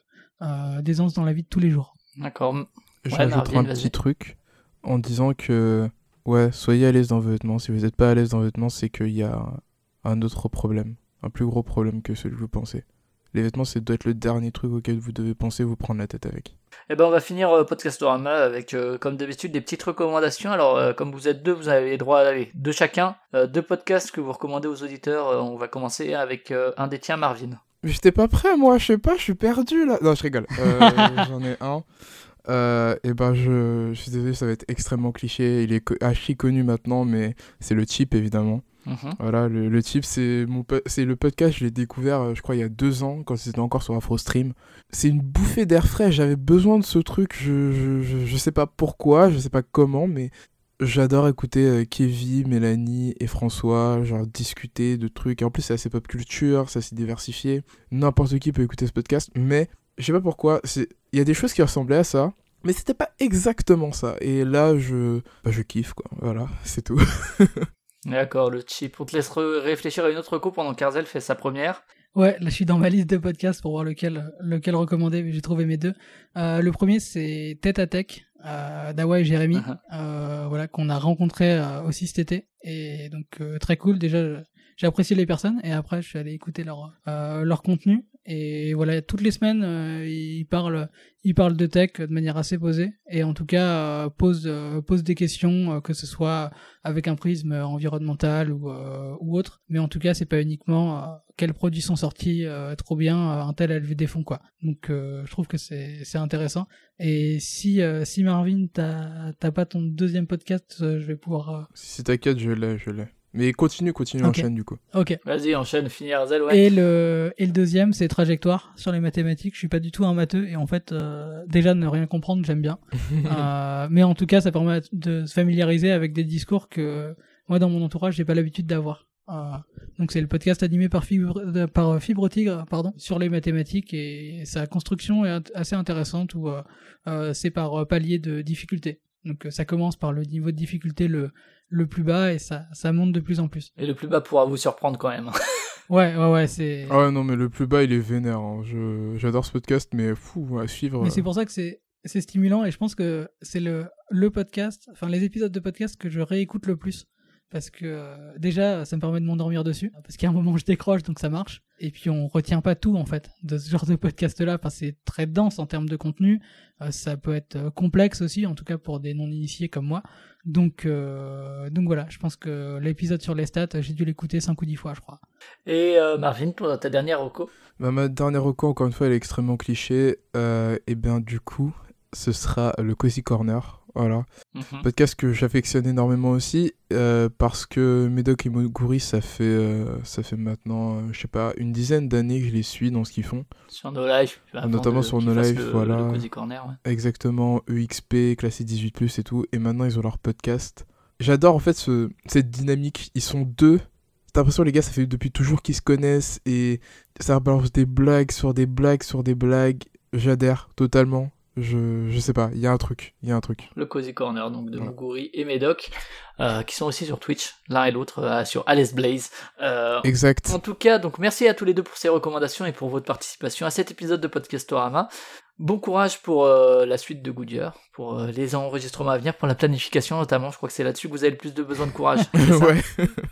euh, d'aisance dans la vie de tous les jours.
D'accord.
Je
Ouais,
rajouterai un petit truc en disant que, ouais, soyez à l'aise dans vos vêtements. Si vous n'êtes pas à l'aise dans vos vêtements, c'est qu'il y a un autre problème, un plus gros problème que celui que vous pensez. Les vêtements, c'est doit être le dernier truc auquel vous devez penser, vous prendre la tête avec.
Eh ben on va finir euh, Podcastorama avec euh, comme d'habitude des petites recommandations. Alors euh, comme vous êtes deux, vous avez droit à allez, deux chacun, euh, deux podcasts que vous recommandez aux auditeurs. On va commencer avec un des tiens, Marvin.
Mais j'étais pas prêt, moi, je sais pas, je suis perdu là. Non, je rigole. J'en ai un. Euh, et ben, je, je suis désolé, ça va être extrêmement cliché. Il est archi connu maintenant, mais c'est le chip évidemment.
Mhm.
Voilà, le, le type, c'est le podcast, je l'ai découvert, euh, je crois, il y a deux ans, quand c'était encore sur AfroStream. C'est une bouffée d'air frais, j'avais besoin de ce truc, je, je, je, sais pas pourquoi, je sais pas comment, mais j'adore écouter euh, Kevin, Mélanie et François, genre discuter de trucs. Et en plus, c'est assez pop culture, c'est assez diversifié. N'importe qui peut écouter ce podcast, mais je sais pas pourquoi, il y a des choses qui ressemblaient à ça. Mais c'était pas exactement ça. Et là, je, bah, je kiffe, quoi. Voilà, c'est tout.
D'accord, le chip. On te laisse réfléchir à une autre co pendant qu'Arzel fait sa première.
Ouais, là je suis dans ma liste de podcasts pour voir lequel, lequel recommander, mais j'ai trouvé mes deux. Euh, le premier c'est Tête à Tech, euh, d'Awa et Jérémy,
Mhm.
euh, voilà, qu'on a rencontré euh, aussi cet été. Et donc euh, très cool, déjà j'ai apprécié les personnes et après je suis allé écouter leur euh, leur contenu et voilà toutes les semaines euh, ils parlent ils parlent de tech de manière assez posée. Et en tout cas euh, posent euh, posent des questions euh, que ce soit avec un prisme environnemental ou euh, ou autre. Mais en tout cas c'est pas uniquement quels produits sont sortis trop bien un tel a levé des fonds quoi. Donc je trouve que c'est intéressant. Et si si Marvin t'as pas ton deuxième podcast je vais pouvoir
Si c'est ta 4, je l'ai, je l'ai. Mais continue, continue,
Ok.
enchaîne du coup.
ok
Vas-y, enchaîne, finis Arzel, ouais.
Et le, et le deuxième, c'est trajectoire sur les mathématiques. Je suis pas du tout un matheux et en fait, euh, déjà ne rien comprendre, j'aime bien. Euh, mais en tout cas, ça permet de se familiariser avec des discours que moi, dans mon entourage, j'ai pas l'habitude d'avoir. Euh, donc c'est le podcast animé par Fibre, de- par Fibre Tigre, pardon, sur les mathématiques et sa construction est assez intéressante où euh, euh, c'est par euh, palier de difficulté. Donc euh, ça commence par le niveau de difficulté le le plus bas et ça ça monte de plus en plus.
Et le plus bas pourra vous surprendre quand même.
Ouais ouais ouais c'est.
Ah ouais, non, mais le plus bas, il est vénère. hein. Je... J'adore ce podcast, mais fou, à suivre.
Mais
euh,
c'est pour ça que c'est c'est stimulant et je pense que c'est le le podcast, enfin les épisodes de podcast que je réécoute le plus parce que euh, déjà ça me permet de m'endormir dessus parce qu'il y a un moment où je décroche donc ça marche. Et puis on retient pas tout en fait de ce genre de podcast là enfin c'est très dense en termes de contenu. Euh, ça peut être euh, complexe aussi en tout cas pour des non initiés comme moi. Donc euh, donc voilà je pense que l'épisode sur les stats j'ai dû l'écouter 5 ou 10 fois je crois.
Et euh, Marvin, toi, ta dernière reco?
Bah, ma dernière reco, encore une fois, elle est extrêmement cliché. Euh, et bien, du coup, ce sera le Cozy Corner. Voilà.
Mhm.
Podcast que j'affectionne énormément aussi. euh, parce que Médoc et Moguri, ça fait, euh, ça fait maintenant, euh, je sais pas, une dizaine d'années que je les suis dans ce qu'ils font.
Sur nos lives. avant
Notamment
de-
sur nos lives,
le-
voilà.
Le Cozy Corner, ouais.
Exactement, EXP, classé 18+, et tout. Et maintenant, ils ont leur podcast. J'adore, en fait, ce- cette dynamique. Ils sont deux. T'as l'impression, les gars, ça fait depuis toujours qu'ils se connaissent. Et ça balance des blagues sur des blagues sur des blagues. J'adhère totalement. Je, je sais pas, il y a un truc. Il y a un truc.
Le Cozy Corner, donc de
Voilà.
Muguri et Médoc, euh, qui sont aussi sur Twitch, l'un et l'autre, euh, sur Alice Blaze. Euh,
Exact.
En tout cas, donc merci à tous les deux pour ces recommandations et pour votre participation à cet épisode de Podcastorama. Bon courage pour euh, la suite de Goodyear, pour euh, les enregistrements à venir, pour la planification notamment. Je crois que c'est là-dessus que vous avez le plus de besoin de courage. ça
ouais.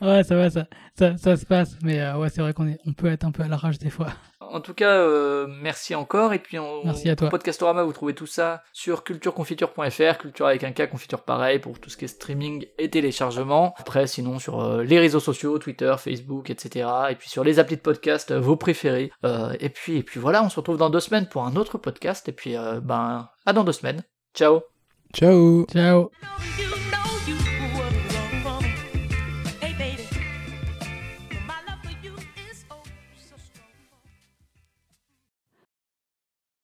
ouais ça va ça ça, ça se passe mais euh, ouais c'est vrai qu'on est on peut être un peu à la rage des fois
En tout cas, euh, merci encore. Et puis, on,
Merci à toi.
Podcastorama, vous trouvez tout ça sur cultureconfiture.fr, culture avec un K, confiture pareil, pour tout ce qui est streaming et téléchargement. Après, sinon, sur euh, les réseaux sociaux, Twitter, Facebook, etc. Et puis sur les applis de podcast, euh, vos préférés. Euh, et puis, et puis voilà, on se retrouve dans deux semaines pour un autre podcast. Et puis, euh, ben, à dans deux semaines. Ciao
Ciao.
ciao